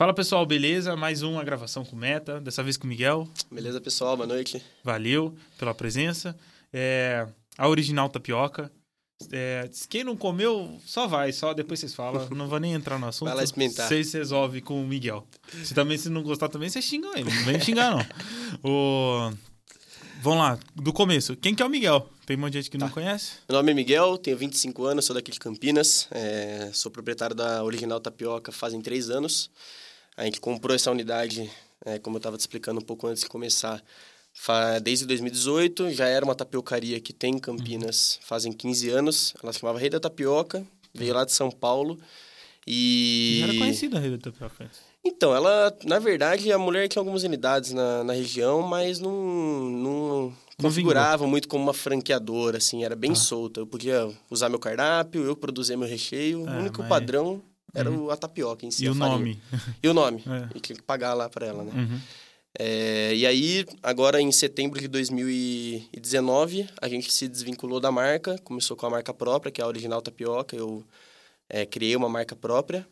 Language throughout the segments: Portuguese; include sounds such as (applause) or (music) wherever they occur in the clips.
Fala pessoal, beleza? Mais uma gravação com Meta, dessa vez com o Miguel. Beleza, pessoal? Boa noite. Valeu pela presença. É, a original tapioca. É, quem não comeu, só vai, só depois vocês falam. Não vou nem entrar no assunto. Vai lá experimentar. Vocês resolvem com o Miguel. Se também se não gostar também, vocês xingam ele. Não vem xingar, não. O... Vamos lá, do começo. Quem que é o Miguel? Tem um monte de gente que Tá. não conhece. Meu nome é Miguel, tenho 25 anos, sou daqui de Campinas. é, sou proprietário da Original Tapioca fazem três anos. A gente comprou essa unidade, é, como eu estava te explicando um pouco antes de começar, desde 2018. Já era uma tapiocaria que tem em Campinas fazem 15 anos. Ela se chamava Rei da Tapioca, veio lá de São Paulo. E... Já era conhecida a rede da tapioca. Então, ela, na verdade, a mulher tinha algumas unidades na, na região, mas não, não configurava muito como uma franqueadora, assim, era bem Tá. solta. Eu podia usar meu cardápio, eu produzir meu recheio, É, o único mas- padrão era o- a tapioca em si, E a o farinha. nome. E o nome, (laughs) É. e tinha que pagar lá para ela, né? Uhum. É, e aí, agora em setembro de 2019, a gente se desvinculou da marca, começou com a marca própria, que é a Original Tapioca, eu é, criei uma marca própria.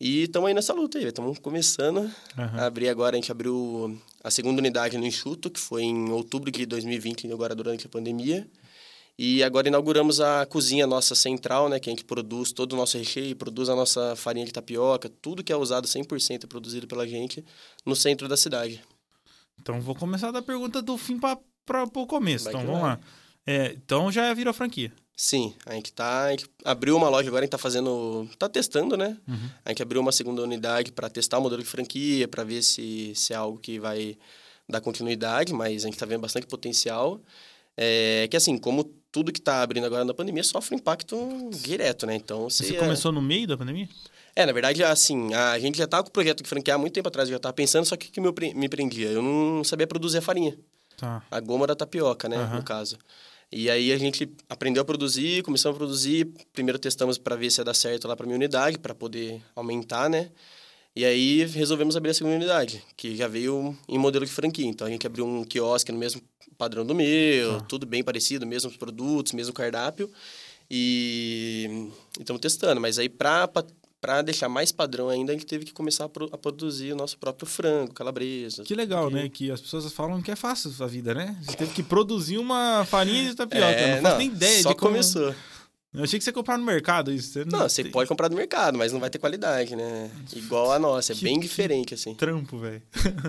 E estamos aí nessa luta aí, estamos começando Aham. a abrir agora, a gente abriu a segunda unidade no Enxuto, que foi em outubro de 2020, agora durante a pandemia. E agora inauguramos a cozinha nossa central, né, que a gente produz todo o nosso recheio, produz a nossa farinha de tapioca, tudo que é usado 100% é produzido pela gente no centro da cidade. Então vou começar da pergunta do fim para o começo. Vai então vamos vai. lá. É, então já virou franquia. Sim, a gente tá, a gente abriu uma loja agora, a gente tá fazendo, tá testando, né? Uhum. A gente abriu uma segunda unidade para testar o modelo de franquia, para ver se, se é algo que vai dar continuidade, mas a gente tá vendo bastante potencial. É que assim, como tudo que tá abrindo agora na pandemia sofre impacto direto, né? Então, Você se é- começou no meio da pandemia? É, na verdade, assim, a gente já tava com o projeto de franquear há muito tempo atrás, eu já tava pensando, só que o que me, pre- me prendia? Eu não sabia produzir a farinha. Tá. A goma da tapioca, né, Aham. no caso. E aí a gente aprendeu a produzir, começamos a produzir. Primeiro testamos para ver se ia dar certo lá para minha unidade, para poder aumentar, né? E aí resolvemos abrir a segunda unidade, que já veio em modelo de franquia. Então a gente abriu um quiosque no mesmo padrão do meu, Tá. tudo bem parecido, mesmos produtos, mesmo cardápio. E estamos testando, mas aí para para deixar mais padrão ainda, a gente teve que começar a, pro- a produzir o nosso próprio frango, calabresa. Que legal, porque- né? Que as pessoas falam que é fácil a vida, né? Você teve que produzir uma farinha de tapioca. É, não faço nem ideia só de como... começou. Eu achei que você ia comprar no mercado isso. Você Não, você tem- pode comprar do mercado, mas não vai ter qualidade, né? Igual a nossa, é Que- bem diferente, assim. Trampo, velho.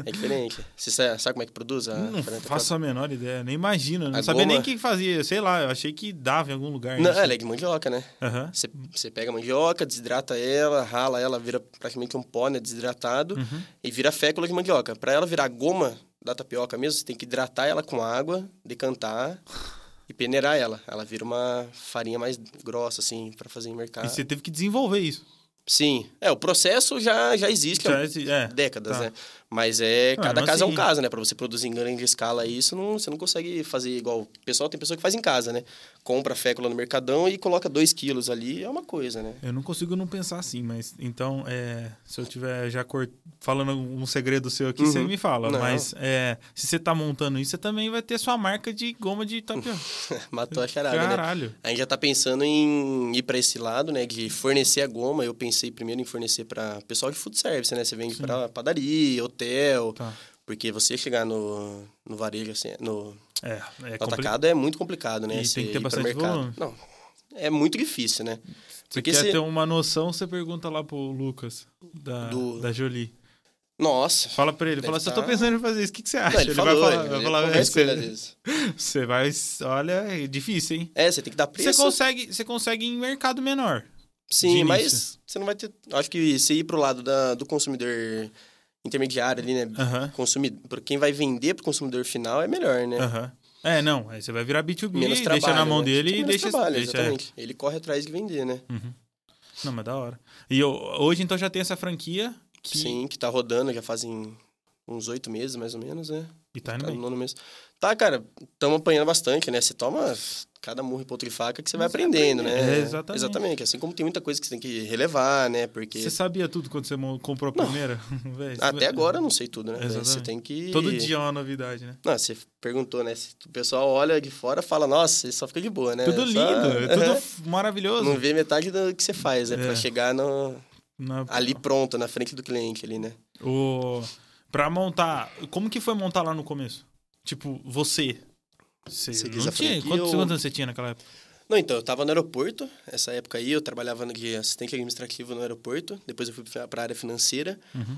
É diferente. (laughs) Você sa- sabe como é que produz a Não faço a menor ideia, nem imagino. Não A sabia nem o goma- que fazia. Sei lá, eu achei que dava em algum lugar. Não, isso. ela é de mandioca, né? Aham. Você, você pega a mandioca, desidrata ela, rala ela, vira praticamente um pó, né? Desidratado, Uhum. e vira fécula de mandioca. Para ela virar goma da tapioca mesmo, você tem que hidratar ela com água, decantar e peneirar ela. Ela vira uma farinha mais grossa, assim, para fazer em mercado. E você teve que desenvolver isso. Sim. É, o processo já, já existe. há Já, esse- é. décadas, Tá. né? Mas é Não, cada mas caso é um assim- caso, né? Para você produzir em grande escala isso, não, você não consegue fazer igual. O pessoal tem pessoa que faz em casa, né? Compra fécula no mercadão e coloca 2 quilos ali, é uma coisa, né? Eu não consigo não pensar assim, mas então, é, se eu tiver já cort... falando um segredo seu aqui, Uhum. você me fala. Não. Mas é, se você tá montando isso, você também vai ter sua marca de goma de tapioca. (laughs) Matou a charada, né? Caralho. A gente já tá pensando em ir para esse lado, né? De fornecer a goma. Eu pensei primeiro em fornecer para pessoal de food service, né? Você vende para padaria, hotel. Tá. Porque você chegar no, no varejo, assim, no, É, é no atacado é muito complicado, né? E Você tem que ter bastante volume. Não, é muito difícil, né? Se Porque quer se- ter uma noção, você pergunta lá pro Lucas, da, Do- da Jolie. Nossa. Fala pra ele, fala assim, eu tô tá- pensando em fazer isso, o que, que você acha? Não, ele, falou, vai falar, ele, vai ele falar, ele às você, você vai, olha, é difícil, hein? É, você tem que dar preço. Você consegue, você consegue em mercado menor. Sim, mas você não vai ter. Acho que se ir pro lado da, do consumidor intermediário ali, né? Consumidor, pra quem vai vender pro consumidor final é melhor, né? aham. É, não, aí você vai virar B2B, Menos deixa trabalho. na mão né? dele e deixa... trabalho, deixa é. exatamente. Ele corre atrás de vender, né? Uhum. Não, mas da hora. E eu, hoje, então, já tem essa franquia que... Sim, que tá rodando já fazem uns oito meses, mais ou menos, né? E tá indo Tá no bem. nono mês. Tá, cara, estamos apanhando bastante, né? Você toma cada murro e ponto de faca que você vai Você aprendendo, aprende. né? É, exatamente. Exatamente. Assim como tem muita coisa que você tem que relevar, né? Porque Você sabia tudo quando você comprou a primeira? (laughs) Véi, até vai- agora eu não sei tudo, né? velho? Você Exatamente. tem que... Todo dia é uma novidade, né? Não, você perguntou, né? Se o pessoal olha de fora fala, nossa, você só fica de boa, né? Tudo lindo, Só- é tudo (laughs) maravilhoso. Não vê metade do que você faz, né? É. Pra chegar no, Na- ali pronta, na frente do cliente ali, né? O... Pra montar. Como que foi montar lá no começo? Tipo, você. Você Você diz não tinha. Quantos, anos você tinha naquela época? Não, então, eu tava no aeroporto, essa época aí, eu trabalhava de assistente administrativo no aeroporto, depois eu fui pra área financeira. Uhum.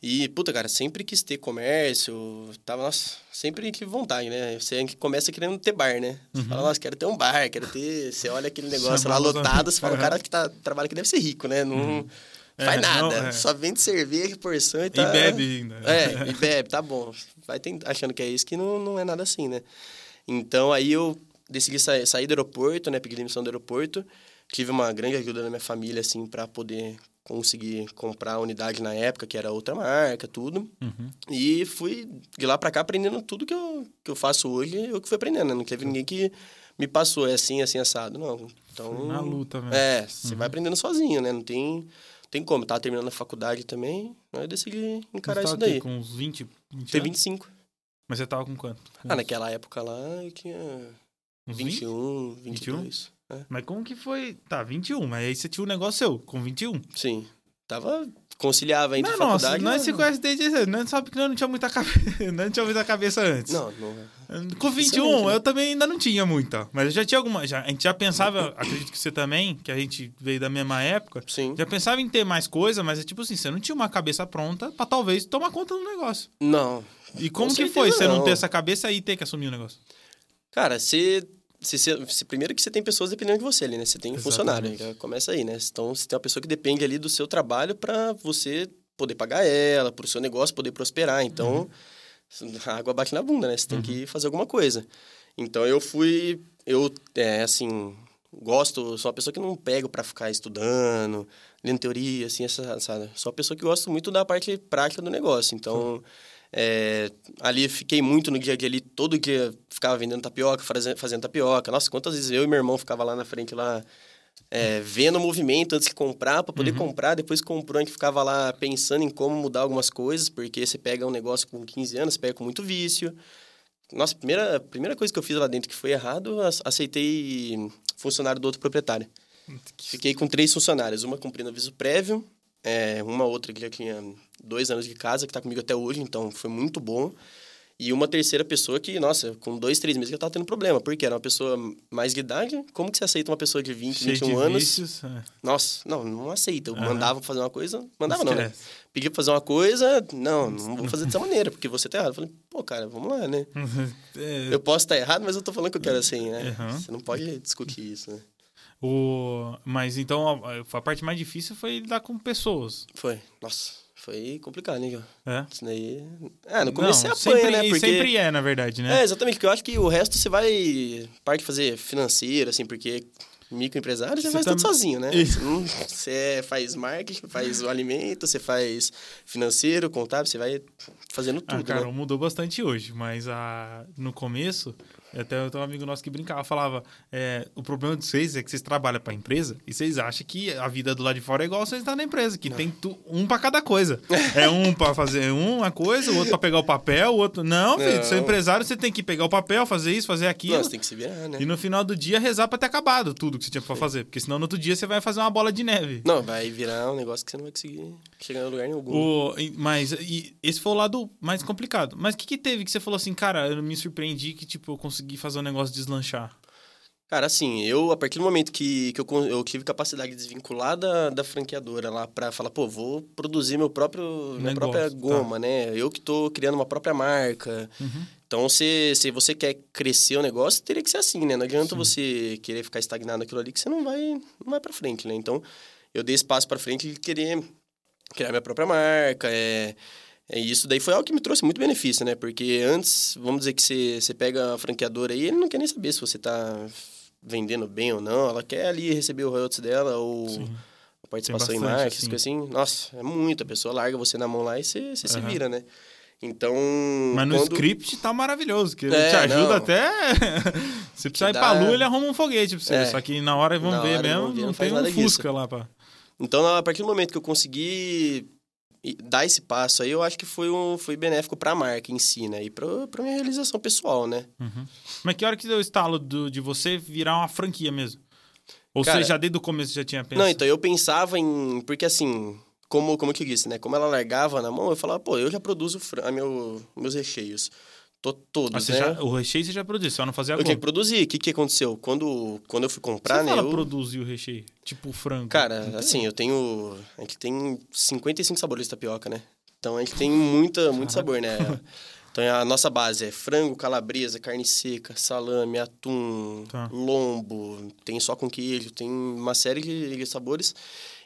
E, puta, cara, sempre quis ter comércio, tava, nossa, sempre tive vontade, né? Você começa querendo ter bar, né? Você fala, nossa, quero ter um bar, quero ter... Você olha aquele (laughs) negócio lá os lotado, você fala, o cara que tá, trabalha aqui deve ser rico, né? Não faz É, nada, não, é. só vende cerveja, porção e E tá... bebe ainda. É, e bebe, tá bom. Vai tent- achando que é isso, que não, não é nada assim, né? Então, aí eu decidi sair, sair do aeroporto, né? Pedi demissão do aeroporto. Tive uma grande ajuda da minha família, assim, para poder conseguir comprar a unidade na época, que era outra marca, tudo. Uhum. E fui de lá para cá aprendendo tudo que eu, que eu faço hoje, eu que fui aprendendo, né? Não teve ninguém que me passou, é assim, assim, assado, não. Então... Na luta mesmo. É, você vai aprendendo sozinho, né? Não tem, tem como. Tava terminando a faculdade também, aí eu decidi encarar isso daí. Com uns 20, 20 Tem anos? 25. Mas você tava com quanto? Com Ah, uns- naquela época lá eu tinha uns 20? 21, 22. É. Mas como que foi? Tá, 21. Mas aí você tinha um negócio seu, com 21. Sim. Tava. Conciliava entre Não, nossa, faculdade. nós mas- se conhece desde. Nós sabe que nós não tinha muita cabeça. (laughs) não tinha muita cabeça antes. Não, não. Com 21, Dificilmente, né? eu também ainda não tinha muita. Mas eu já tinha alguma. Já, a gente já pensava, acredito que você também, que a gente veio da mesma época, Sim. já pensava em ter mais coisa, mas é tipo assim, você não tinha uma cabeça pronta pra talvez tomar conta do negócio. Não. E como Com que foi você não não. ter essa cabeça e ter que assumir o negócio? Cara, você. você- você- você- primeiro que você tem pessoas dependendo de você ali, né? Você tem funcionário, Exatamente. já começa aí, né? Então você tem uma pessoa que depende ali do seu trabalho para você poder pagar ela, pro seu negócio poder prosperar. Então, a água bate na bunda, né? Você tem que fazer alguma coisa. Então eu fui. Eu, é, assim. Gosto, sou uma pessoa que não pego para ficar estudando, lendo teoria, assim, essa, sabe? Sou uma pessoa que gosto muito da parte prática do negócio. Então, é, ali fiquei muito no dia a dia ali, todo dia ficava vendendo tapioca, faze- fazendo tapioca. Nossa, quantas vezes eu e meu irmão ficava lá na frente lá é, vendo o movimento antes de comprar, para poder comprar, depois que comprou, a gente ficava lá pensando em como mudar algumas coisas, porque você pega um negócio com 15 anos, você pega com muito vício. Nossa, primeira primeira coisa que eu fiz lá dentro que foi errado, ace- aceitei funcionário do outro proprietário. Fiquei com três funcionários, uma cumprindo aviso prévio, é, uma outra que já tinha dois anos de casa, que está comigo até hoje, então foi muito bom. E uma terceira pessoa que, nossa, com dois, três meses já estava tendo problema, porque era uma pessoa mais de idade. Como que você aceita uma pessoa de 20, Cheio 21 de anos? vícios. é. Nossa, não, não aceita. Eu Aham. mandava fazer uma coisa, mandava não, né? Pedia pra fazer uma coisa, não, não vou fazer dessa maneira, porque você tá errado. Eu falei, pô, cara, vamos lá, né? (laughs) É, Eu posso estar errado, mas eu tô falando que eu quero assim, né? Aham. Você não pode discutir isso, né? O... Mas então a, a parte mais difícil foi lidar com pessoas. Foi, nossa, foi complicado, né? É? Isso daí... Ah, no começo Não, você apanha, sempre, né? Porque... sempre é, na verdade, né? É, exatamente, porque eu acho que o resto você vai... Parte fazer financeiro, assim, porque microempresário você, Você faz tam- tudo sozinho, né? Isso. Você, faz marketing, faz o alimento, você faz financeiro, contábil, você vai fazendo Ah, tudo, cara, né? mudou bastante hoje, mas a... no começo, até eu tenho um amigo nosso que brincava, falava: é, o problema de vocês é que vocês trabalham pra empresa e vocês acham que a vida do lado de fora é igual vocês estar na empresa, que tem tu- um pra cada coisa. É um pra fazer uma coisa, o outro pra pegar o papel, o outro. Não, filho, Não. seu empresário, você tem que pegar o papel, fazer isso, fazer aquilo. Não, você tem que se virar, né? E no final do dia rezar pra ter acabado tudo que você tinha pra fazer. Porque senão no outro dia você vai fazer uma bola de neve. Não, vai virar um negócio que você não vai conseguir chegar em lugar nenhum. O, mas e esse foi o lado mais complicado. Mas o que, que teve que você falou assim, cara, eu me surpreendi que tipo, eu consegui fazer um negócio deslanchar. Cara, assim, eu, a partir do momento que, que eu, eu tive capacidade de desvincular da, da franqueadora lá pra falar, pô, vou produzir meu próprio, minha Negócio, própria tá. goma, né? Eu que tô criando uma própria marca. Uhum. Então, se, se você quer crescer o negócio, teria que ser assim, né? Não adianta você querer ficar estagnado naquilo ali que você não vai, não vai pra frente, né? Então, eu dei espaço pra frente de querer criar minha própria marca, é... É, e isso daí foi algo que me trouxe muito benefício, né? Porque antes, vamos dizer que você, você pega a franqueadora aí, ele não quer nem saber se você tá vendendo bem ou não. Ela quer ali receber o royalties dela ou Sim. a participação em marketing, assim. coisas assim. Nossa, é muito. A pessoa larga você na mão lá e você, você se Aham. vira, né? Então. Mas no quando... script tá maravilhoso, que ele É, te ajuda não. até. (laughs) Se precisar ir dá- pra lua, ele arruma um foguete pra você. É. Só que na hora vamos Na ver hora mesmo, vamos ver, não não tem um Fusca disso. lá pra. Então, a partir do momento que eu consegui dar esse passo aí, eu acho que foi, um, foi benéfico pra marca em si, né? E pra minha realização pessoal, né? Uhum. Mas que hora que deu o estalo do- de você virar uma franquia mesmo? Ou Cara, você já desde o começo já tinha pensado? Não, então eu pensava em. Porque assim, como, como eu te disse, né? Como ela largava na mão, eu falava, pô, eu já produzo a meu, meus recheios. Tô, todos, você né? já, o recheio você já produziu, só não fazia Eu tinha agora. que produzir. O que, que aconteceu? Quando, quando eu fui comprar, Você né? fala eu... produzir o recheio? Tipo frango. Cara, Não tem? assim, eu tenho. A gente tem 55 sabores de tapioca, né? Então a gente tem muita, muito sabor, né? (laughs) Então a nossa base é frango, calabresa, carne seca, salame, atum, Tá. lombo, tem só com queijo, tem uma série de, de sabores.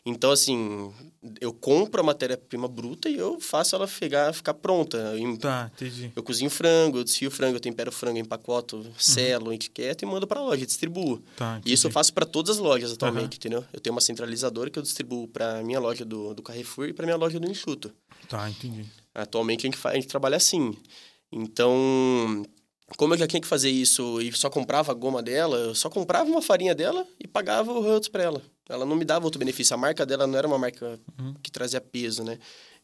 Então, assim, eu compro a matéria-prima bruta e eu faço ela ficar, ficar pronta. Eu, Tá, entendi. eu cozinho frango, eu desfio frango, eu tempero frango, empacoto, Uhum. selo, etiqueta e mando pra loja, distribuo. Tá, E isso eu faço para todas as lojas atualmente, Aham. entendeu? Eu tenho uma centralizadora que eu distribuo para minha loja do, do Carrefour e para minha loja do Enxuto. Tá, entendi. Atualmente a gente, fa- a gente trabalha assim. Então, como eu já tinha que fazer isso e só comprava a goma dela, eu só comprava uma farinha dela e pagava o royalties para ela. Ela não me dava outro benefício. A marca dela não era uma marca Uhum. que trazia peso, né?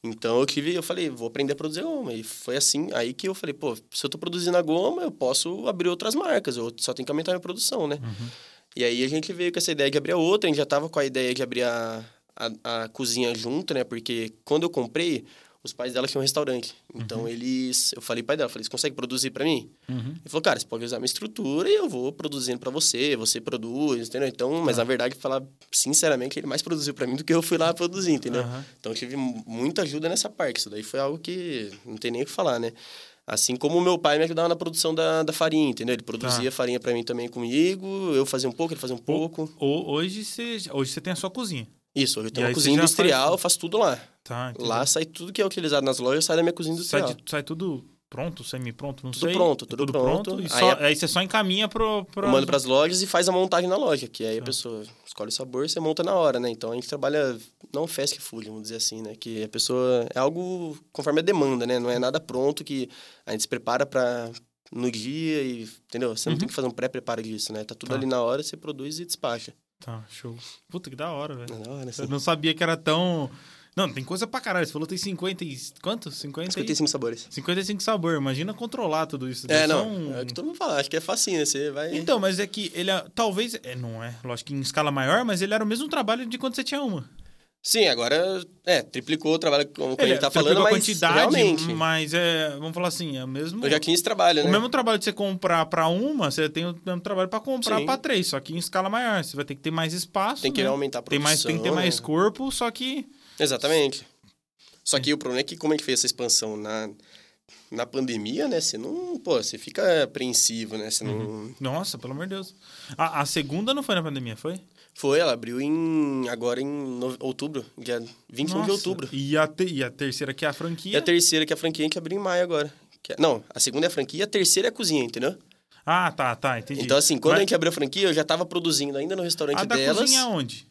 Então eu tive, eu falei, vou aprender a produzir goma. E foi assim, aí que eu falei, pô, se eu tô produzindo a goma, eu posso abrir outras marcas, eu só tenho que aumentar a minha produção, né? Uhum. E aí a gente veio com essa ideia de abrir a outra, a gente já tava com a ideia de abrir a, a, a cozinha junto, né? Porque quando eu comprei, os pais dela tinham um restaurante. Então eles, eu falei pai dela, falei, você consegue produzir para mim? Uhum. Ele falou, cara, você pode usar minha estrutura e eu vou produzindo para você, você produz, entendeu? Então, mas na verdade, falar sinceramente, ele mais produziu para mim do que eu fui lá produzir, entendeu? Então eu tive mu- muita ajuda nessa parte. Isso daí foi algo que não tem nem o que falar, né? Assim como o meu pai me ajudava na produção da, da farinha, entendeu? Ele produzia farinha para mim também comigo, eu fazia um pouco, ele fazia um pouco. Ou, hoje, você, hoje você tem a sua cozinha. Isso, eu E tenho aí uma cozinha industrial, faz- eu faço tudo lá. Tá, entendi. Lá sai tudo que é utilizado nas lojas, sai da minha cozinha sai, industrial. de- sai tudo pronto, semi-pronto, não Tudo sei. pronto, É tudo pronto. e Aí só- a- aí você só encaminha pro... pro... Eu mando para as lojas e faz a montagem na loja, que aí a Tá. pessoa escolhe o sabor, você monta na hora, né? Então a gente trabalha não fast food, vamos dizer assim, né? Que a pessoa é algo conforme a demanda, né? Não é nada pronto que a gente se prepara para no dia e, entendeu? Você não Uhum. tem que fazer um pré-preparo disso, né? Tá tudo Tá. ali na hora, você produz e despacha. Tá, show. Puta, que da hora, velho. Hora. Eu não sabia que era tão... Não, tem coisa pra caralho. Você falou que tem 50 e... Quanto? 50 e... 55 sabores. 55 sabor. Imagina controlar tudo isso. É, não. um- É o que todo mundo fala. Acho que é facinho, né? Você vai... Então, mas é que ele é, talvez, é, não é, lógico que em escala maior, mas ele era o mesmo trabalho de quando você tinha uma. Sim, agora, é, triplicou o trabalho, como a Ele gente tá triplicou falando, a mas quantidade, realmente... mas é, vamos falar assim, é o mesmo já esse trabalho, o né? mesmo trabalho de você comprar pra uma, você tem o mesmo trabalho pra comprar pra três, só que em escala maior, você vai ter que ter mais espaço, Tem que né? aumentar a tem mais tem que ter produção, mais né? corpo, só que Exatamente. Só que o problema é que como a gente fez essa expansão na, na pandemia, né? Você não, pô, você fica apreensivo, né? Você não... Uhum. nossa, pelo amor de Deus. A, a segunda não foi na pandemia, foi? Foi, ela abriu em, agora em no- outubro, dia 21 de Nossa, outubro. E a, te- e a terceira que é a franquia? E a terceira, que é a franquia, a gente abriu em maio agora. Que é- não, a segunda é a franquia e a terceira é a cozinha, entendeu? Ah, tá, tá, entendi. Então, assim, quando Mas a gente abriu a franquia, eu já tava produzindo ainda no restaurante a da delas. cozinha é onde?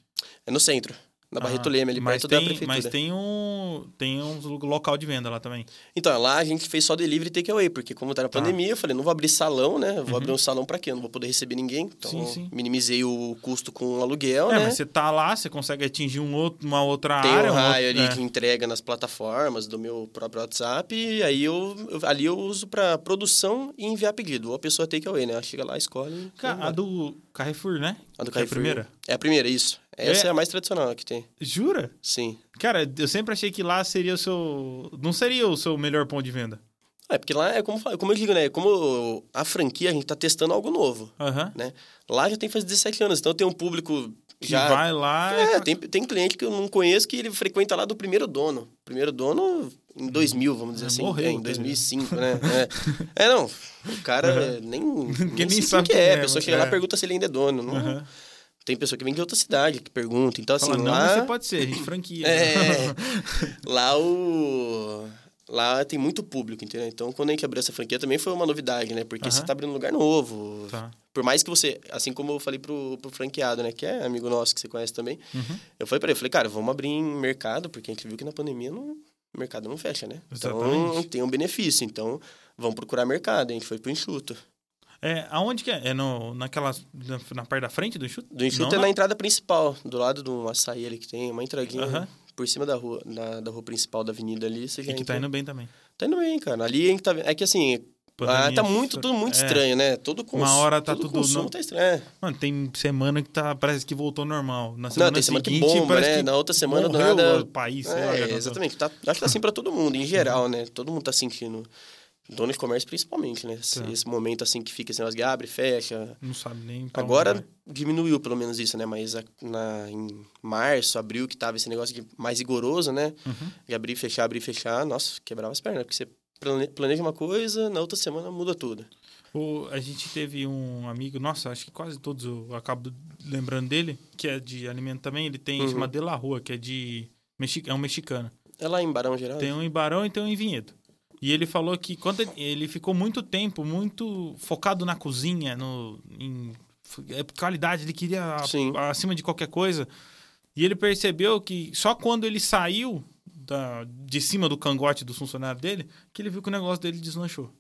É no centro, na Barreto Ah, Leme, ali perto tem, da prefeitura. Mas tem um, tem um local de venda lá também. Então, lá a gente fez só delivery e takeaway, porque como tá na Tá. Uhum. pandemia, eu falei, não vou abrir salão, né? Vou abrir um salão pra quê? Eu não vou poder receber ninguém. Então, Sim, sim. minimizei o custo com o aluguel, é, né? mas você tá lá, você consegue atingir um outro, uma outra Tem área. um um raio outro- ali é. que entrega nas plataformas do meu próprio WhatsApp, e aí eu, eu- ali eu uso pra produção e enviar pedido. Ou a pessoa takeaway, né? Ela chega lá, escolhe. A do Carrefour, né? A do Que é a Carrefour. primeira? É a primeira, isso. Essa É- é, a mais tradicional que tem. Jura? Sim. Cara, eu sempre achei que lá seria o seu. Não seria o seu melhor ponto de venda. É, porque lá é como, como eu digo, né? Como a franquia, a gente tá testando algo novo, Aham. né? Lá já tem faz 17 anos, então tem um público Que já... vai lá. É, tem, tem cliente que eu não conheço que ele frequenta lá do primeiro dono. Primeiro dono em 2000, vamos dizer É, assim. morreu, É, em cara. 2005, né? (laughs) É, É, não. O cara nem, (laughs) Ninguém nem sabe sabe que quem é. é, A pessoa mas chega lá é. e pergunta se ele ainda é dono. Não, Aham. Tem pessoa que vem de outra cidade que pergunta. Então, assim, Fala, não, lá... mas você pode ser, a gente franquia. É, (laughs) lá o... Lá tem muito público, entendeu? Então, quando a gente abriu essa franquia também foi uma novidade, né? Porque você tá abrindo um lugar novo. Tá. Por mais que você... Assim como eu falei pro, pro franqueado, né? Que é amigo nosso, que você conhece também. Uhum. Eu falei pra ele, eu falei, cara, vamos abrir em mercado, porque a gente viu que na pandemia não, o mercado não fecha, né? Então, Exatamente. tem um benefício. Então, vamos procurar mercado. A gente foi pro enxuto. É, aonde que é? É no, naquela. Na, na parte da frente do enxuto? Do enxuto Não, é na entrada principal, do lado do açaí ali que tem, uma entradinha Aham. por cima da rua, da, da rua principal da avenida ali. Você já E que entra- tá indo bem também. Tá indo bem, cara. Ali a gente tá. É que assim, Ah, tá muito, tudo muito é. estranho, né? Todo cons... Uma hora tá todo tudo consumo no- tá estranho. É. Mano, tem semana que tá, parece que voltou normal. Na semana Não, tem semana que seguinte, bomba, parece né? que Na outra semana, do nada... o país, lá. É, já exatamente. Tá, acho que tá assim pra todo mundo, em geral, Uhum. né? Todo mundo tá sentindo. Dono de comércio principalmente, né? Esse, Tá. esse momento assim que fica esse negócio de abre, fecha. Não sabe nem Agora diminuiu pelo menos isso, né? Mas a- na, em março, abril, que tava esse negócio de mais rigoroso, né? Uhum. De abrir, fechar, abrir, fechar, nossa, quebrava as pernas. Porque você plane- planeja uma coisa, na outra semana muda tudo. O- a gente teve um amigo, nossa, acho que quase todos eu acabo lembrando dele, que é de alimento também. Ele tem, Uhum. chama De La Rua, que é de. É um mexicano. É lá em Barão Geral? Tem um em Barão e tem um em Vinhedo. E ele falou que quando ele, ficou muito tempo, muito focado na cozinha, no, em é, qualidade, ele queria Sim. acima de qualquer coisa. E ele percebeu que só quando ele saiu da, de cima do cangote do funcionário dele, que ele viu que o negócio dele deslanchou.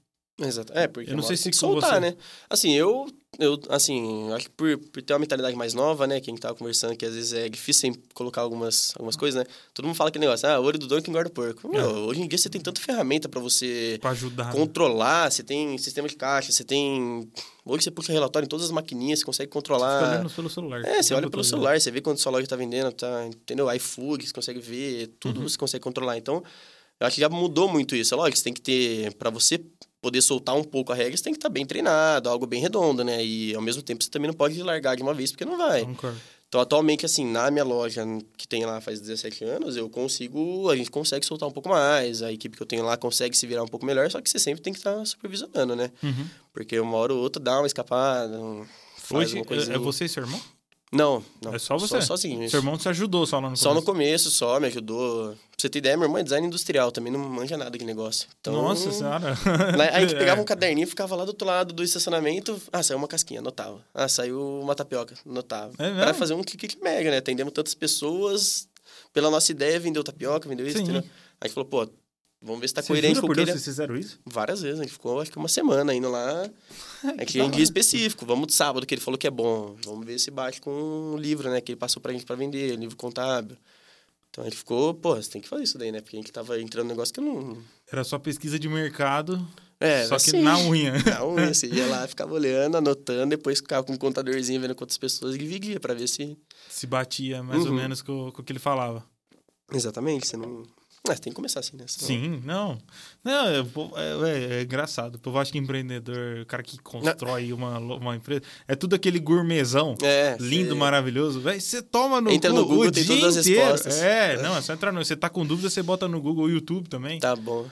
Exato. É, porque Eu não sei se tem que soltar, você- né? Assim, eu, eu assim, acho que por, por ter uma mentalidade mais nova, né? Que a gente tava conversando, que às vezes é difícil em colocar algumas, algumas coisas, né? Todo mundo fala aquele negócio, ah, olho do dono que engorda o porco. Meu, É. hoje em dia você tem tanta ferramenta pra você Pra ajudar. né? controlar, você tem sistema de caixa, você tem... Hoje você puxa relatório em todas as maquininhas, você consegue Fica controlar... olhando pelo celular. É, você olha pelo celular, você vê quanto sua loja tá vendendo, tá, entendeu? iFood, você consegue ver, tudo Uhum. você consegue controlar. Então, eu acho que já mudou muito isso. É lógico, você tem que ter, para você poder soltar um pouco a regra, você tem que estar bem treinado, algo bem redondo, né? E ao mesmo tempo você também não pode largar de uma vez, porque não vai. Concordo. Então, atualmente, assim, na minha loja, que tem lá faz 17 anos, eu consigo, a gente consegue soltar um pouco mais, a equipe que eu tenho lá consegue se virar um pouco melhor, só que você sempre tem que estar supervisionando, né? Uhum. Porque uma hora ou outra dá uma escapada, faz Hoje uma coisinha. é você e seu irmão? Não, não. É só você? sozinho. Seu irmão te ajudou só lá no Só no começo. começo, só, me ajudou. Pra você ter ideia, meu irmão é design industrial, também não manja nada de negócio. Então, Nossa senhora. (laughs) Lá, a gente (laughs) pegava É. um caderninho, ficava lá do outro lado do estacionamento. Ah, saiu uma casquinha, anotava. Ah, saiu uma tapioca, anotava. É mesmo? Para fazer um clique mega, né? Atendemos tantas pessoas. Pela nossa ideia, vendeu tapioca, vendeu isso, Sim. entendeu? A gente falou, pô, vamos ver se tá Você coerente jura com o por que Deus ele... vocês fizeram isso? Várias vezes, a gente ficou acho que uma semana indo lá. (laughs) É que um dia específico, vamos de sábado, que ele falou que é bom. Vamos ver se bate com um livro, né? Que ele passou pra gente pra vender, livro contábil. Então a gente ficou, pô, você tem que fazer isso daí, né? Porque a gente tava entrando no negócio que eu não. Era só pesquisa de mercado, É, só que assim, na unha. (laughs) Na unha, você (laughs) ia lá, ficava olhando, anotando, depois ficava com um contadorzinho vendo quantas pessoas e dividia pra ver se. Se batia mais ou Uhum. menos com, com o que ele falava. Exatamente, você não. É, tem que começar assim, né? Senão- Sim, não. Não, é, é, é- é engraçado. O povo acha que empreendedor, o cara que constrói uma, uma empresa, é tudo aquele gourmetzão. É. Lindo, maravilhoso. Véi, você toma no, Entra cu no Google, o tem dia todas as inteiro. respostas. É, não, é só entrar no. Você tá com dúvida, você bota no Google, YouTube também. Tá bom.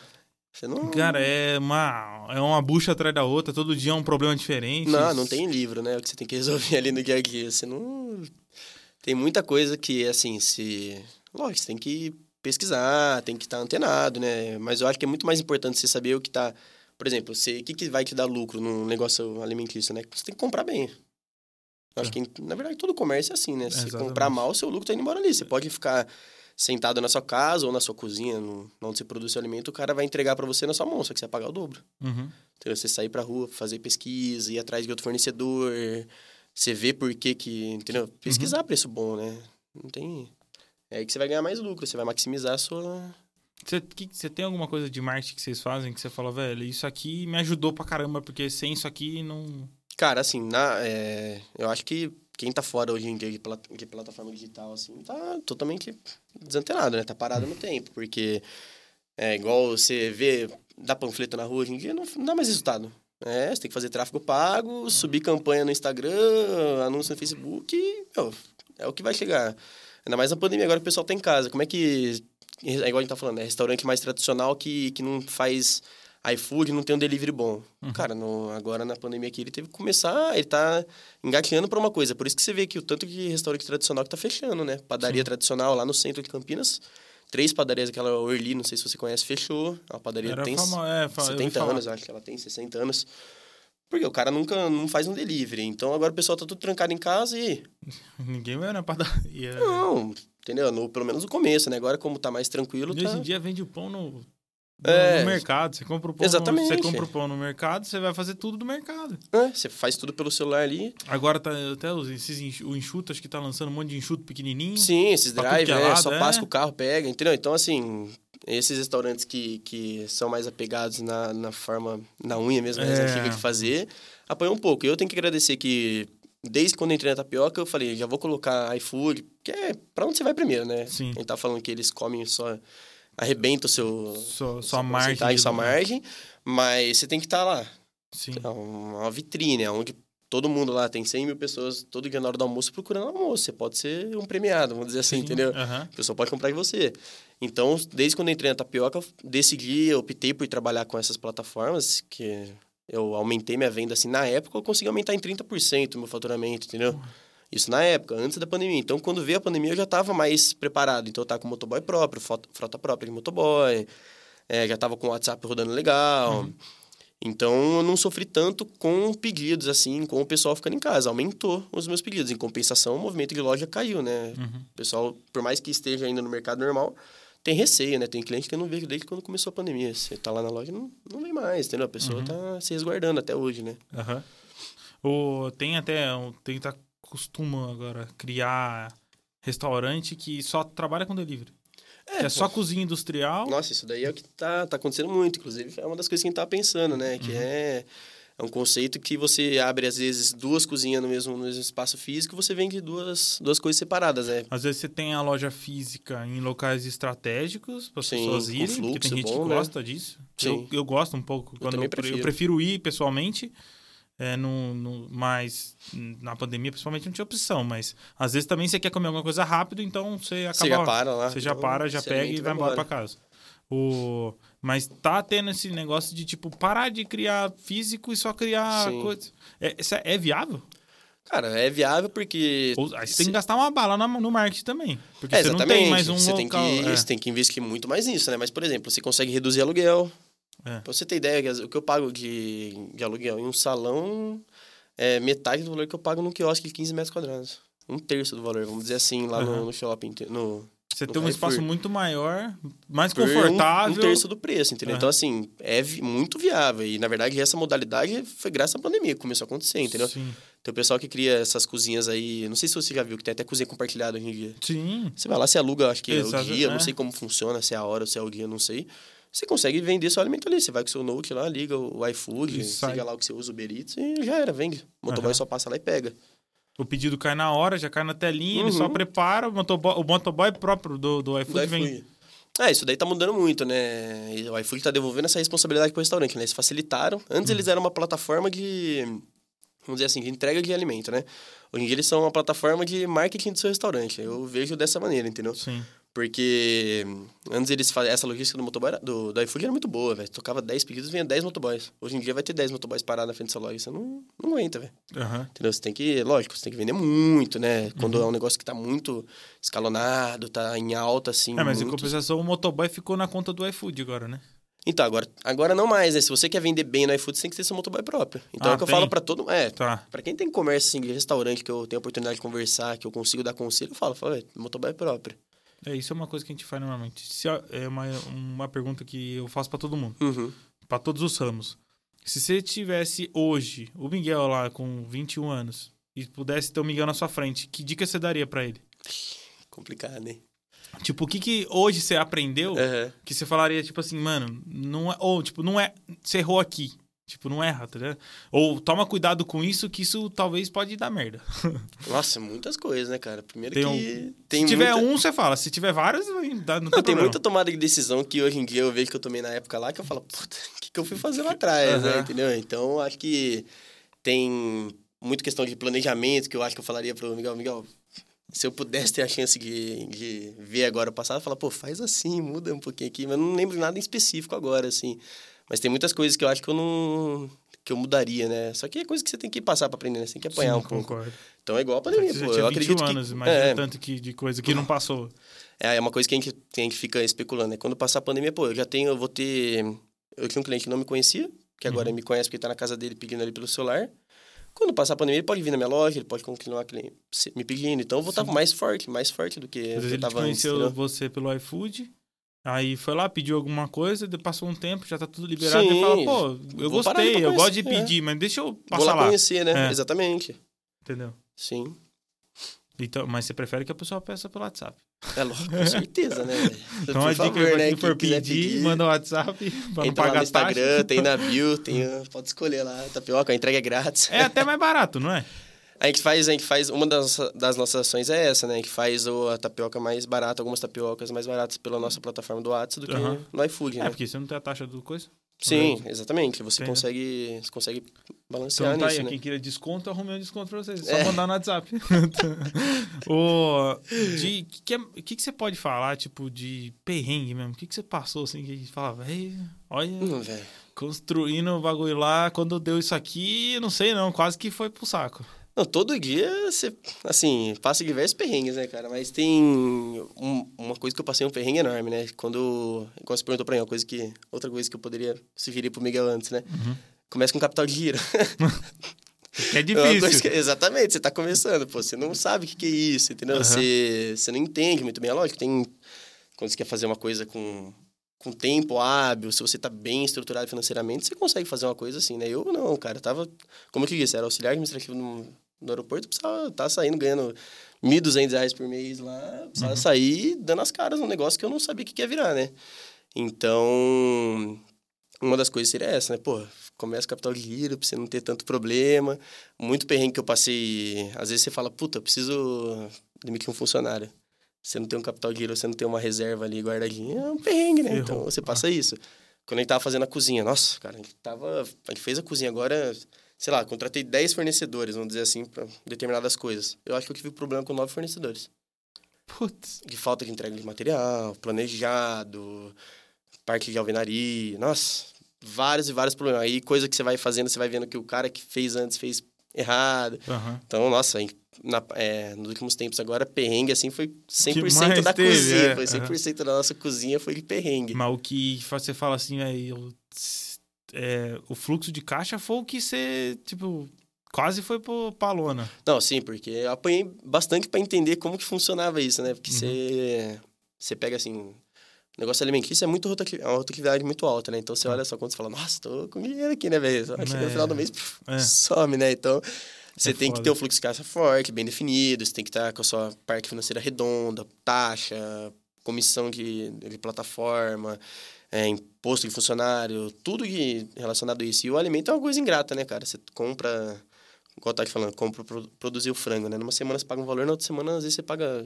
Você não. Cara, é uma, é uma bucha atrás da outra, todo dia é um problema diferente. Não, não tem livro, né? O que você tem que resolver (laughs) ali no dia a dia. Você não. Tem muita coisa que, assim, se. Lógico, você tem que pesquisar, tem que estar antenado, né? Mas eu acho que é muito mais importante você saber o que tá. Por exemplo, você, o que, que vai te dar lucro num negócio alimentício, né? Você tem que comprar bem. Eu acho que, na verdade, todo comércio é assim, né? Se comprar mal, seu lucro tá indo embora ali. Você pode ficar sentado na sua casa ou na sua cozinha, no, onde você produz seu alimento, o cara vai entregar para você na sua mão, só que você vai pagar o dobro. Uhum. Entendeu? Você sair pra rua, fazer pesquisa, ir atrás de outro fornecedor, você vê por que que, entendeu? Pesquisar preço bom, né? Não tem... É aí que você vai ganhar mais lucro, você vai maximizar a sua... Você, que- você tem alguma coisa de marketing que vocês fazem que você fala, velho, isso aqui me ajudou pra caramba, porque sem isso aqui não. Cara, assim, na, é, eu acho que quem tá fora hoje em dia de, de plataforma digital, assim, tá totalmente desantenado, né? Tá parado no tempo, porque é igual você vê, dá panfleto na rua hoje em dia, não, não dá mais resultado. É, você tem que fazer tráfego pago, subir campanha no Instagram, anúncio no Facebook, e, meu, é o que vai chegar. Ainda mais na pandemia, agora que o pessoal tá em casa. Como é que. É igual a gente tá falando, é restaurante mais tradicional que, que não faz iFood, não tem um delivery bom. Uhum. Cara, no- agora na pandemia aqui, ele teve que começar, ele tá engatinhando pra uma coisa. Por isso que você vê que o tanto de restaurante tradicional que tá fechando, né? Padaria Sim. tradicional lá no centro de Campinas. Três padarias, aquela Orly, não sei se você conhece, fechou. É uma padaria Era tem fama, é, fa- eu ouvi 70 falar. anos, acho que ela tem 60 anos. Porque o cara nunca não faz um delivery. Então agora o pessoal tá tudo trancado em casa e. (laughs) Ninguém vai na padaria. Não, entendeu? No, pelo menos no começo, né? Agora, como tá mais tranquilo, E hoje tá. em dia vende o pão no, no, É. no mercado. Você compra o pão. no- Exatamente. você compra o pão no mercado, você vai fazer tudo do mercado. É, você faz tudo pelo celular ali. Agora tá até os, esses o enxuto, acho que tá lançando um monte de enxuto pequenininho. Sim, esses tudo drive, é é, lado, só é. passa que o carro pega, entendeu? Então, assim, Esses restaurantes que, que são mais apegados na, na forma, na unha mesmo, mais É. antiga de fazer, apanham um pouco. Eu tenho que agradecer que, desde quando eu entrei na tapioca, eu falei, já vou colocar iFood, que é pra onde você vai primeiro, né? Sim. A gente tá falando que eles comem só, arrebenta o seu... Sua, sua margem. sua margem, mas você tem que estar lá. Sim. É uma vitrine, onde todo mundo lá tem 100 mil pessoas todo dia na hora do almoço procurando almoço. Você pode ser um premiado, vamos dizer assim, Sim, entendeu? aham. A pessoa pode comprar de você. Então, desde quando eu entrei na tapioca, eu decidi, eu optei por trabalhar com essas plataformas, que eu aumentei minha venda assim. Na época, eu consegui aumentar em 30% o meu faturamento, entendeu? Isso na época, antes da pandemia. Então, quando veio a pandemia, eu já estava mais preparado. Então, eu estava com motoboy próprio, frota própria de motoboy, é, já estava com o WhatsApp rodando legal. Então, eu não sofri tanto com pedidos, assim, com o pessoal ficando em casa. Aumentou os meus pedidos. Em compensação, o movimento de loja caiu, né? Uhum. O pessoal, por mais que esteja ainda no mercado normal, tem receio, né? Tem cliente que eu não vejo desde quando começou a pandemia. Você tá lá na loja, não, não vem mais, entendeu? A pessoa tá se resguardando até hoje, né? Aham. O, tem até. um- Tem tá costuma agora criar restaurante que só trabalha com delivery. Que é só cozinha industrial. Nossa, isso daí é o que tá, tá acontecendo muito. Inclusive, é uma das coisas que a gente tá pensando, né? Que é, é um conceito que você abre, às vezes, duas cozinhas no mesmo, no mesmo espaço físico e você vende duas, duas coisas separadas, né? Às vezes você tem a loja física em locais estratégicos para as pessoas irem, porque fluxo tem gente bom, que né? gosta disso. Eu, Sim. eu gosto um pouco. Quando também eu, prefiro. eu prefiro ir pessoalmente, é, no, no, mas na pandemia, principalmente, não tinha opção. Mas às vezes também você quer comer alguma coisa rápido, então você acaba. Você já para lá. Você já então, para, já se pega e vai embora pra casa. O... Mas tá tendo esse negócio de, tipo, parar de criar físico e só criar Sim. coisa. É, é- é viável? Cara, é viável porque... Ou, aí você tem que gastar uma bala na- no marketing também. Porque É, você não tem mais um você local. Tem que, é. Você tem que investir muito mais nisso, né? Mas, por exemplo, você consegue reduzir aluguel. É. Pra você ter ideia, o que eu pago de, de aluguel em um salão é metade do valor que eu pago num quiosque de 15 metros quadrados. Um terço do valor, vamos dizer assim, lá Aham. no, no shopping. No, Você no tem um espaço muito maior, mais por um- confortável. Um, terço do preço, entendeu? Aham. Então, assim, é vi- muito viável. E, na verdade, essa modalidade foi graças à pandemia que começou a acontecer, entendeu? Sim. Tem o pessoal que cria essas cozinhas aí. Não sei se você já viu, que tem até cozinha compartilhada hoje em dia. Sim. Você vai lá, você aluga, acho que é Exato, o dia, é. não sei como funciona, se é a hora ou se é o dia, não sei. Você consegue vender seu alimento ali. Você vai com o seu note lá, liga o iFood, siga lá o que você usa, o Uber Eats, e já era, vende. O motoboy Aham. só passa lá e pega. O pedido cai na hora, já cai na telinha, ele só Uhum. prepara, o motoboy, o motoboy próprio do, do iFood Do vem. É, isso daí tá mudando muito, né? E O iFood tá devolvendo essa responsabilidade pro restaurante, né? Eles facilitaram. Antes eles eram uma plataforma de, vamos dizer assim, de entrega de alimento, né? Hoje em dia eles são uma plataforma de marketing do seu restaurante. Eu vejo dessa maneira, entendeu? Sim. Porque antes eles faziam. Essa logística do motoboy, era- do, do iFood era muito boa, velho. Tocava 10 pedidos vinha 10 motoboys. Hoje em dia vai ter 10 motoboys parados na frente da sua loja. Você não, não aguenta, velho. Aham. Entendeu? Você tem que, lógico, você tem que vender muito, né? Quando Uhum. é um negócio que tá muito escalonado, tá em alta, assim. É, mas em muito... compensação o motoboy ficou na conta do iFood agora, né? Então, agora, agora não mais, né? Se você quer vender bem no iFood, você tem que ter seu motoboy próprio. Então Ah, é o que eu tem? falo pra todo. É, Tá. pra quem tem comércio assim, de restaurante, que eu tenho a oportunidade de conversar, que eu consigo dar conselho, eu falo, falo, "Ué, motoboy próprio. É, isso é uma coisa que a gente faz normalmente. Se é uma, uma pergunta que eu faço pra todo mundo, Uhum. pra todos os ramos. Se você tivesse hoje o Miguel lá com 21 anos e pudesse ter o Miguel na sua frente, que dica você daria pra ele? Complicado, né? Tipo, o que que hoje você aprendeu Aham. que você falaria, tipo assim, mano, não é. Ou, tipo, não é. Você errou aqui. Tipo, não erra, tá ligado? Ou toma cuidado com isso, que isso talvez pode dar merda. (laughs) Nossa, muitas coisas, né, cara? Primeiro Tem que um- tem Se tiver muita... um, você fala. Se tiver vários, vai dar- não, Não, tem muita tomada de decisão que hoje em dia eu vejo que eu tomei na época lá que eu falo, puta, o que, que eu fui fazer lá atrás, né? Aham. Entendeu? Então, acho que tem muita questão de planejamento que eu acho que eu falaria pro Miguel, Miguel, se eu pudesse ter a chance de, de ver agora o passado, eu falar, pô, faz assim, muda um pouquinho aqui, mas eu não lembro nada em específico agora, assim. Mas tem muitas coisas que eu acho que eu não... que eu mudaria, né? Só que é coisa que você tem que passar pra aprender, né? Você tem que apanhar Sim, um pouco. concordo. Então é igual a pandemia, pô. Eu 21 acredito anos, que... imagina é, tanto que, de coisa que não passou. é uma coisa que a gente, que a gente fica especulando, né? Quando passar a pandemia, pô, eu já tenho, eu vou ter... Eu tinha um cliente que não me conhecia, que agora Uhum. me conhece porque tá na casa dele pedindo ali pelo celular. Quando passar a pandemia, ele pode vir na minha loja, ele pode continuar me pedindo. Então eu vou estar mais forte, mais forte do que Às eu vezes ele te tava antes, conheceu entendeu? você pelo iFood, aí foi lá, pediu alguma coisa, passou um tempo, já tá tudo liberado, Sim, e fala, pô, eu vou gostei, eu gosto de é. pedir, mas deixa eu Vou passar lá, lá. conhecer, né? É. Exatamente. Entendeu? Sim. Então, mas você prefere que a pessoa peça pelo WhatsApp. É lógico, com certeza, né? (laughs) Então Por a dica favor, pra né? quem for quiser pedir, manda o WhatsApp pra não Entra lá pagar no Instagram, taxa. tem na bio, tem, (laughs) pode escolher lá, tapioca, a entrega é grátis. É até mais barato, não é? (laughs) A gente faz, a gente faz, uma das, das nossas ações é essa, né? A gente faz o, a tapioca mais barata, algumas tapiocas mais baratas pela nossa plataforma do WhatsApp do que Aham. no iFood, É, né? porque você não tem a taxa do coisa. Sim, exatamente. Você né? consegue, você consegue Então balancear tá aí, nisso, né? quem queria desconto, arrumei um desconto pra vocês. É Só É. mandar no WhatsApp. (laughs) o de que, que, que, que você pode falar, tipo, de perrengue mesmo? O que, que você passou assim que a gente falava, "Ei, olha, Hum, construindo o bagulho lá, quando deu isso aqui, não sei não, quase que foi pro saco. Não, todo dia você, assim, passa diversos perrengues, né, cara? Mas tem um- uma coisa que eu passei um perrengue enorme, né? Quando, quando você perguntou pra mim, uma coisa que, outra coisa que eu poderia sugerir pro Miguel antes, né? Uhum. Começa com capital de giro. Que (laughs) é (laughs) difícil. que- exatamente, você tá começando, pô, você não sabe o que, que é isso, entendeu? Aham. Você, você não entende muito bem. É lógico, tem. Quando você quer fazer uma coisa com, com tempo hábil, se você tá bem estruturado financeiramente, você consegue fazer uma coisa assim, né? Eu não, cara, eu tava. Como eu te disse, era auxiliar administrativo no, no aeroporto, precisava estar saindo ganhando 1.200 reais por mês lá, precisava Uhum. sair dando as caras num negócio que eu não sabia o que, que ia virar, né? Então, uma das coisas seria essa, né? Pô, começa o capital de giro pra você não ter tanto problema. Muito perrengue que eu passei. Às vezes você fala, puta, eu preciso demitir um funcionário. Você não tem um capital de giro, você não tem uma reserva ali guardadinha, é um perrengue, né? Então você passa isso. Quando a gente tava fazendo a cozinha, nossa, cara, a gente tava. A gente fez a cozinha agora, sei lá, contratei 10 fornecedores, vamos dizer assim, pra determinadas coisas. Eu acho que eu tive problema com 9 fornecedores Putz. de falta de entrega de material, planejado, parte de alvenaria, nossa, vários e vários problemas. Aí coisa que você vai fazendo, você vai vendo que o cara que fez antes fez errado. Aham. Então, nossa, na, é, nos últimos tempos agora, perrengue assim foi 100% mais da teve, cozinha, é, foi 100% da nossa cozinha foi de perrengue. Mas o que você fala assim, aí, é, o fluxo de caixa foi o que você, tipo, quase foi pro, pra lona. Não, sim, porque eu apanhei bastante para entender como que funcionava isso, né? Porque Uhum. você você pega assim, o negócio alimentício é muito é uma rotatividade muito alta, né? Então você olha só quando você fala, nossa, tô com dinheiro aqui, né, velho? Que É. no final do mês É. some, né? Então você É tem que foda. ter um fluxo de caixa forte, bem definido, você tem que estar com a sua parte financeira redonda, taxa, comissão de, de plataforma, é, imposto de funcionário, tudo que relacionado a isso. E o alimento é uma coisa ingrata, né, cara? Você compra, igual tá te falando, compra pra produzir o frango, né? Numa semana você paga um valor, na outra semana às vezes você paga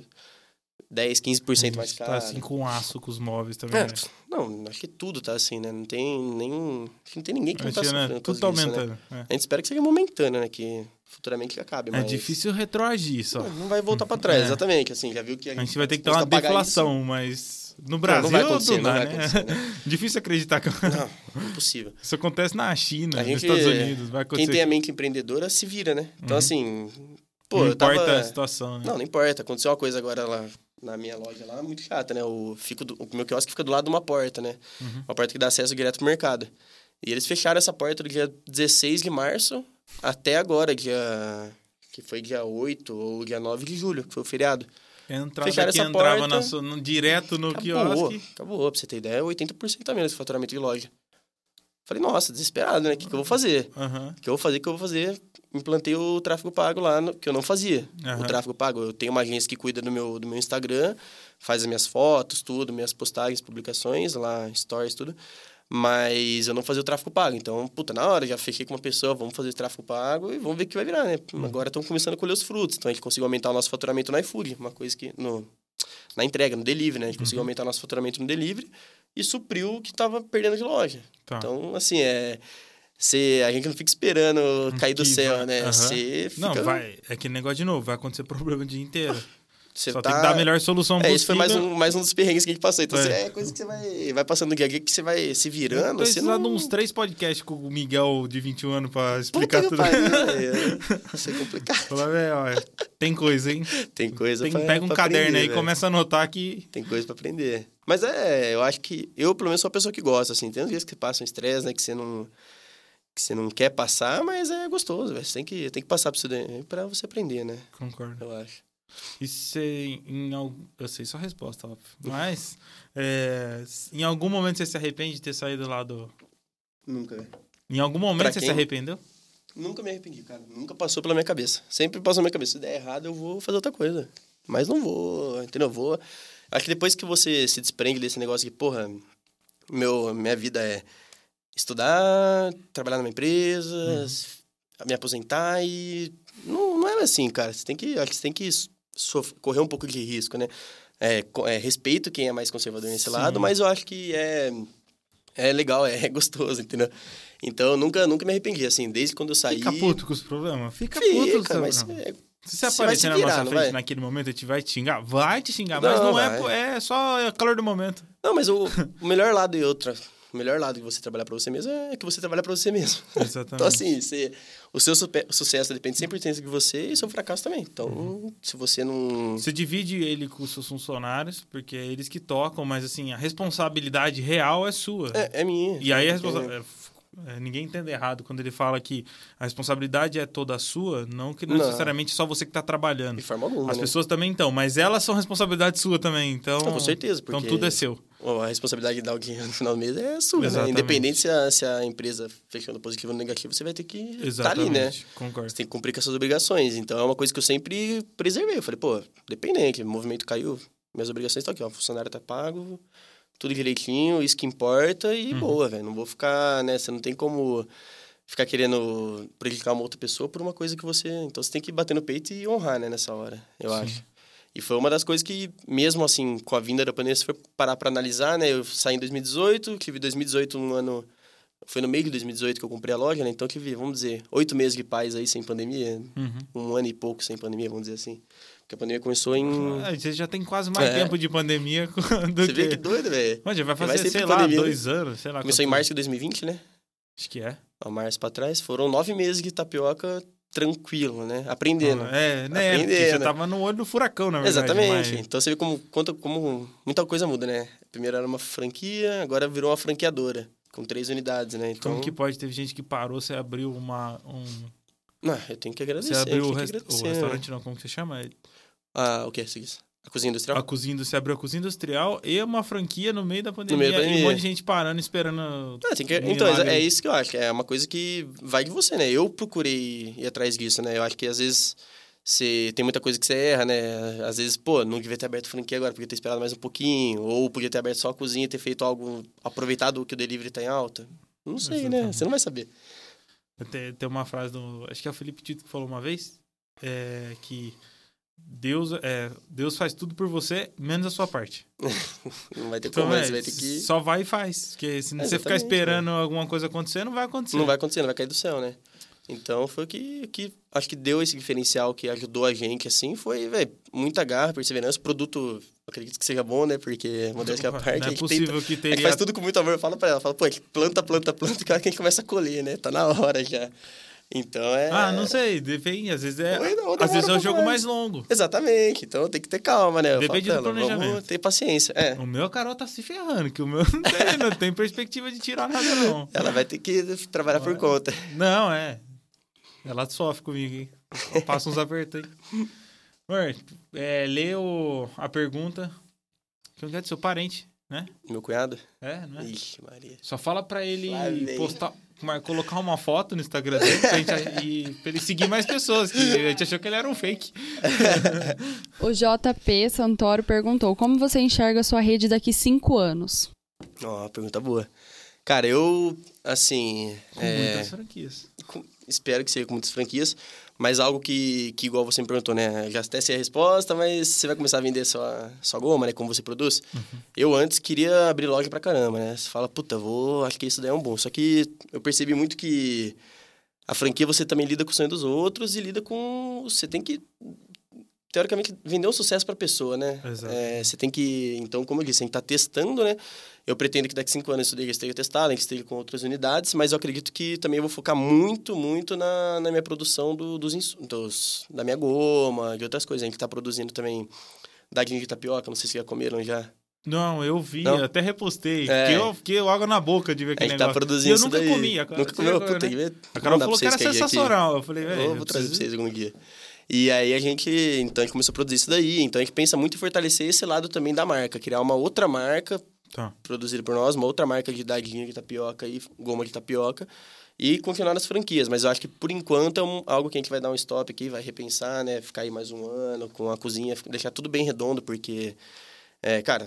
10, 15% mais caro. Tá assim com aço com os móveis também, É, né? não, acho que tudo tá assim, né? Não tem que não tem ninguém que não tá que, né, sofrendo. por Tudo tá né? aumentando. é. A gente espera que seja momentâneo, né? Que futuramente acabe. É Mas... difícil retroagir só. Não, não vai voltar pra trás, (laughs) É. exatamente. Assim, já viu que A gente vai ter que ter uma custa pagar deflação, no Não, Brasil não vai acontecer, não não vai né? acontecer, né? (laughs) Difícil acreditar que. Não, (laughs) impossível. isso acontece na China, A nos gente- Estados Unidos. Vai Quem acontecer. tem a mente empreendedora se vira, né? Então, Uhum. assim. Pô, não eu tava... importa a situação, né? Não, não importa. Aconteceu uma coisa agora lá na minha loja lá, muito chata, né? O, fico do- o meu quiosque fica do lado de uma porta, né? Uhum. Uma porta que dá acesso direto pro mercado. E eles fecharam essa porta do dia 16 de março até agora, dia. Que foi dia 8 ou dia 9 de julho, que foi o feriado. Entrava Fecharam que essa entrava porta. na no- direto no Acabou, quiosque. acabou. Pra você ter ideia, 80% a menos de faturamento de loja. Falei, nossa, desesperado, né? O que, que eu vou fazer? O que eu vou fazer? O que eu vou fazer? Implantei o tráfego pago lá, no- que eu não fazia. Aham. O tráfego pago. Eu tenho uma agência que cuida do meu, do meu Instagram, faz as minhas fotos, tudo, minhas postagens, publicações, lá, stories, tudo. Mas eu não fazia o tráfego pago. Então, puta, na hora, já fechei com uma pessoa, vamos fazer o tráfego pago e vamos ver o que vai virar, né? Uhum. Agora estamos começando a colher os frutos. Então, a gente conseguiu aumentar o nosso faturamento no iFood, uma coisa que... No, na entrega, no delivery, né? A gente conseguiu Uhum. aumentar nosso faturamento no delivery e supriu o que estava perdendo de loja. Tá. Então, assim, é... Cê, a gente não fica esperando cair do Que céu, vai- né? Você fica... Não, vai. É aquele negócio de novo. Vai acontecer (laughs) problema o dia inteiro. Cê Só tá... tem que dar a melhor solução É, possível. isso foi mais um, mais um dos perrengues que a gente passou. Então, É. cê- é coisa que você vai, vai passando no dia a dia, que você vai se virando. Tô Você precisando não... de uns três podcasts com o Miguel de 21 anos pra Puta explicar que tudo. pariu, velho. (laughs) Isso é complicado. Falar, velho, ó, tem coisa, hein? Tem coisa Tem, pra, pega um caderno aprender, aí e começa a anotar que. Tem coisa pra aprender. Mas é, eu acho que... Eu, pelo menos, sou uma pessoa que gosta, assim. Tem uns dias que passa um estresse, né? Que você não... Que você não quer passar, mas é gostoso, velho. Você tem que, tem que passar pra você, pra você aprender, né? Concordo. Eu acho. Se em algum. Eu sei sua resposta, óbvio. Mas. é, em algum momento você se arrepende de ter saído lá do. Nunca, velho. Em algum momento Pra você quem? se arrependeu? Nunca me arrependi, cara. Nunca passou pela minha cabeça. Sempre passou na minha cabeça. Se der errado, eu vou fazer outra coisa. Mas não vou, entendeu? Eu vou. Acho que depois que você se desprende desse negócio que, porra, meu, minha vida é estudar, trabalhar numa empresa, uhum. me aposentar e. Não, não é assim, cara. Você tem que. Acho que você tem que correr um pouco de risco, né? É, é, respeito quem é mais conservador nesse Sim. lado, mas eu acho que é, é legal, é, (laughs) é gostoso, entendeu? Então, eu nunca, nunca me arrependi, assim, desde quando eu saí... Fica puto com os problemas? Fica, Fica puto. mas... É, se você aparecer na nossa frente naquele momento e te vai te xingar, vai te xingar, não, mas não é, é só calor do momento. Não, mas o, (laughs) o melhor lado e outra, o melhor lado de você trabalhar para você mesmo é que você trabalha para você mesmo. (laughs) Exatamente. então, assim, você, o seu sucesso depende 100% de você e seu fracasso também. Então, uhum. se você não... Você divide ele com os seus funcionários, porque é eles que tocam, mas, assim, a responsabilidade real é sua. É, é minha. E aí, a responsabilidade... É, ninguém entende errado quando ele fala que a responsabilidade é toda sua, não que não, não. necessariamente só você que está trabalhando. De forma alguma. As né? pessoas também estão, mas elas são responsabilidade sua também. Então, não, com certeza. Então tudo é seu. A responsabilidade de dar dinheiro no final do mês é sua. Né? Independente se a, se a empresa fechando positivo ou negativo, você vai ter que estar tá ali, né? Concordo. Você tem que cumprir com as suas obrigações. Então é uma coisa que eu sempre preservei. Eu falei, pô, dependente, o movimento caiu, minhas obrigações estão aqui, ó. O funcionário está pago tudo direitinho, isso que importa e uhum. boa, velho. Não vou ficar, né? Você não tem como ficar querendo prejudicar uma outra pessoa por uma coisa que você. Então você tem que bater no peito e honrar, né, nessa hora, eu Sim. acho. E foi uma das coisas que, mesmo assim, com a vinda da pandemia, você foi parar para analisar, né? Eu saí em 2018, tive 2018 um ano. Foi no meio de 2018 que eu comprei a loja, né? Então tive, vamos dizer, oito meses de paz aí sem pandemia. Uhum. Um ano e pouco sem pandemia, vamos dizer assim. Porque a pandemia começou em. Ah, você já tem quase mais é. tempo de pandemia (laughs) do Você que... vê que doido, velho. Mas já vai fazer, sei lá, pandemia, dois anos, sei lá. Começou em março de 2020, né? Acho que é. Há março pra trás. Foram nove meses de tapioca tranquilo, né? Aprendendo. Ah, é, né? Aprendendo. Você tava no olho do furacão, na verdade. Exatamente. Mas... Então você vê como, como, como muita coisa muda, né? Primeiro era uma franquia, agora virou uma franqueadora. Com três unidades, né? Então... Como que pode? Teve gente que parou, você abriu uma... Um... Não, eu tenho que agradecer. Você abriu o, o, restaurante, não, como que você chama? Ah, o que? Seguinte. A cozinha industrial? A cozinha industrial. abriu a cozinha industrial e uma franquia no meio da pandemia. Meio da pandemia. E um monte de gente parando, esperando. Ah, que... Então, é, é isso que eu acho. É uma coisa que vai de você, né? Eu procurei ir atrás disso, né? Eu acho que às vezes você tem muita coisa que você erra, né? Às vezes, pô, não devia ter aberto a franquia agora, podia ter esperado mais um pouquinho. Ou podia ter aberto só a cozinha e ter feito algo, aproveitado que o delivery tá em alta. Não sei, né? Exatamente. né? Você não vai saber. Tem, tem uma frase do. Acho que é o Felipe Tito que falou uma vez. É, que Deus, é, Deus faz tudo por você, menos a sua parte. (laughs) não vai ter então, como, é, você vai ter que... Só vai e faz. Porque se é, você ficar esperando né? alguma coisa acontecer, não vai acontecer. Não vai acontecer, não vai cair do céu, né? Então, foi o que, que acho que deu esse diferencial que ajudou a gente, assim, foi, velho, muita garra, perseverança, produto, acredito que seja bom, né? Porque modéstia à parte... Não é possível que, que teria... faz tudo com muito amor, fala pra ela, fala, pô, planta, planta, planta, (laughs) que a gente começa a colher, né? Tá na hora já. Então é. Ah, não sei, depende. Às vezes é. Não, às vezes é um jogo mais. mais. longo. Exatamente. Então tem que ter calma, né? Depende falo, do planejamento. Vamos ter paciência. É. O meu, a Carol tá se ferrando, que o meu (laughs) não tem, não tem perspectiva de tirar nada, não. Ela vai ter que trabalhar não, por conta. Não, é. Ela sofre comigo, hein? Passa uns apertos aí. Amor, é, lê o, a pergunta. Que é do seu parente, né? Meu cunhado? É, não é? Ixi, Maria. Só fala pra ele postar colocar uma foto no Instagram dele pra, gente, (laughs) e, pra ele seguir mais pessoas, que a gente achou que ele era um fake. o JP Santoro perguntou: como você enxerga a sua rede daqui cinco anos? Ó, oh, pergunta boa. Cara, eu, assim. Com é... muitas franquias. Com... Espero que seja com muitas franquias. Mas algo que, que igual você me perguntou, né? Já até sei a resposta, mas você vai começar a vender sua, sua goma, né? Como você produz. Uhum. Eu antes queria abrir loja pra caramba, né? Você fala, puta, vou, acho que isso daí é um bom. Só que eu percebi muito que a franquia você também lida com o sonho dos outros e lida com... Você tem que teoricamente, vender um sucesso para a pessoa, né? Exato. É, você tem que, então, como eu disse, tem que estar tá testando, né? Eu pretendo que daqui a cinco anos isso daí esteja testado, que esteja com outras unidades, mas eu acredito que também eu vou focar muito, muito na, na minha produção do, dos, dos, da minha goma, de outras coisas. A gente está produzindo também dadinho de tapioca, não sei se já comeram já. Não, eu vi, não? até repostei. É. Fiquei, eu, fiquei água na boca de ver aquele a gente tá negócio. tá produzindo e eu nunca daí. comi. A, nunca comeu? Puta, né? A Carol falou que era sensacional. Eu falei, velho... Eu vou trazer pra vocês algum dia. E aí a gente, então a gente começou a produzir isso daí. Então a gente pensa muito em fortalecer esse lado também da marca, criar uma outra marca Tá. produzido por nós, uma outra marca de dadinho de tapioca e goma de tapioca. E continuar nas franquias, mas eu acho que por enquanto é um- algo que a gente vai dar um stop aqui, vai repensar, né? Ficar aí mais um ano com a cozinha, deixar tudo bem redondo, porque, é, cara,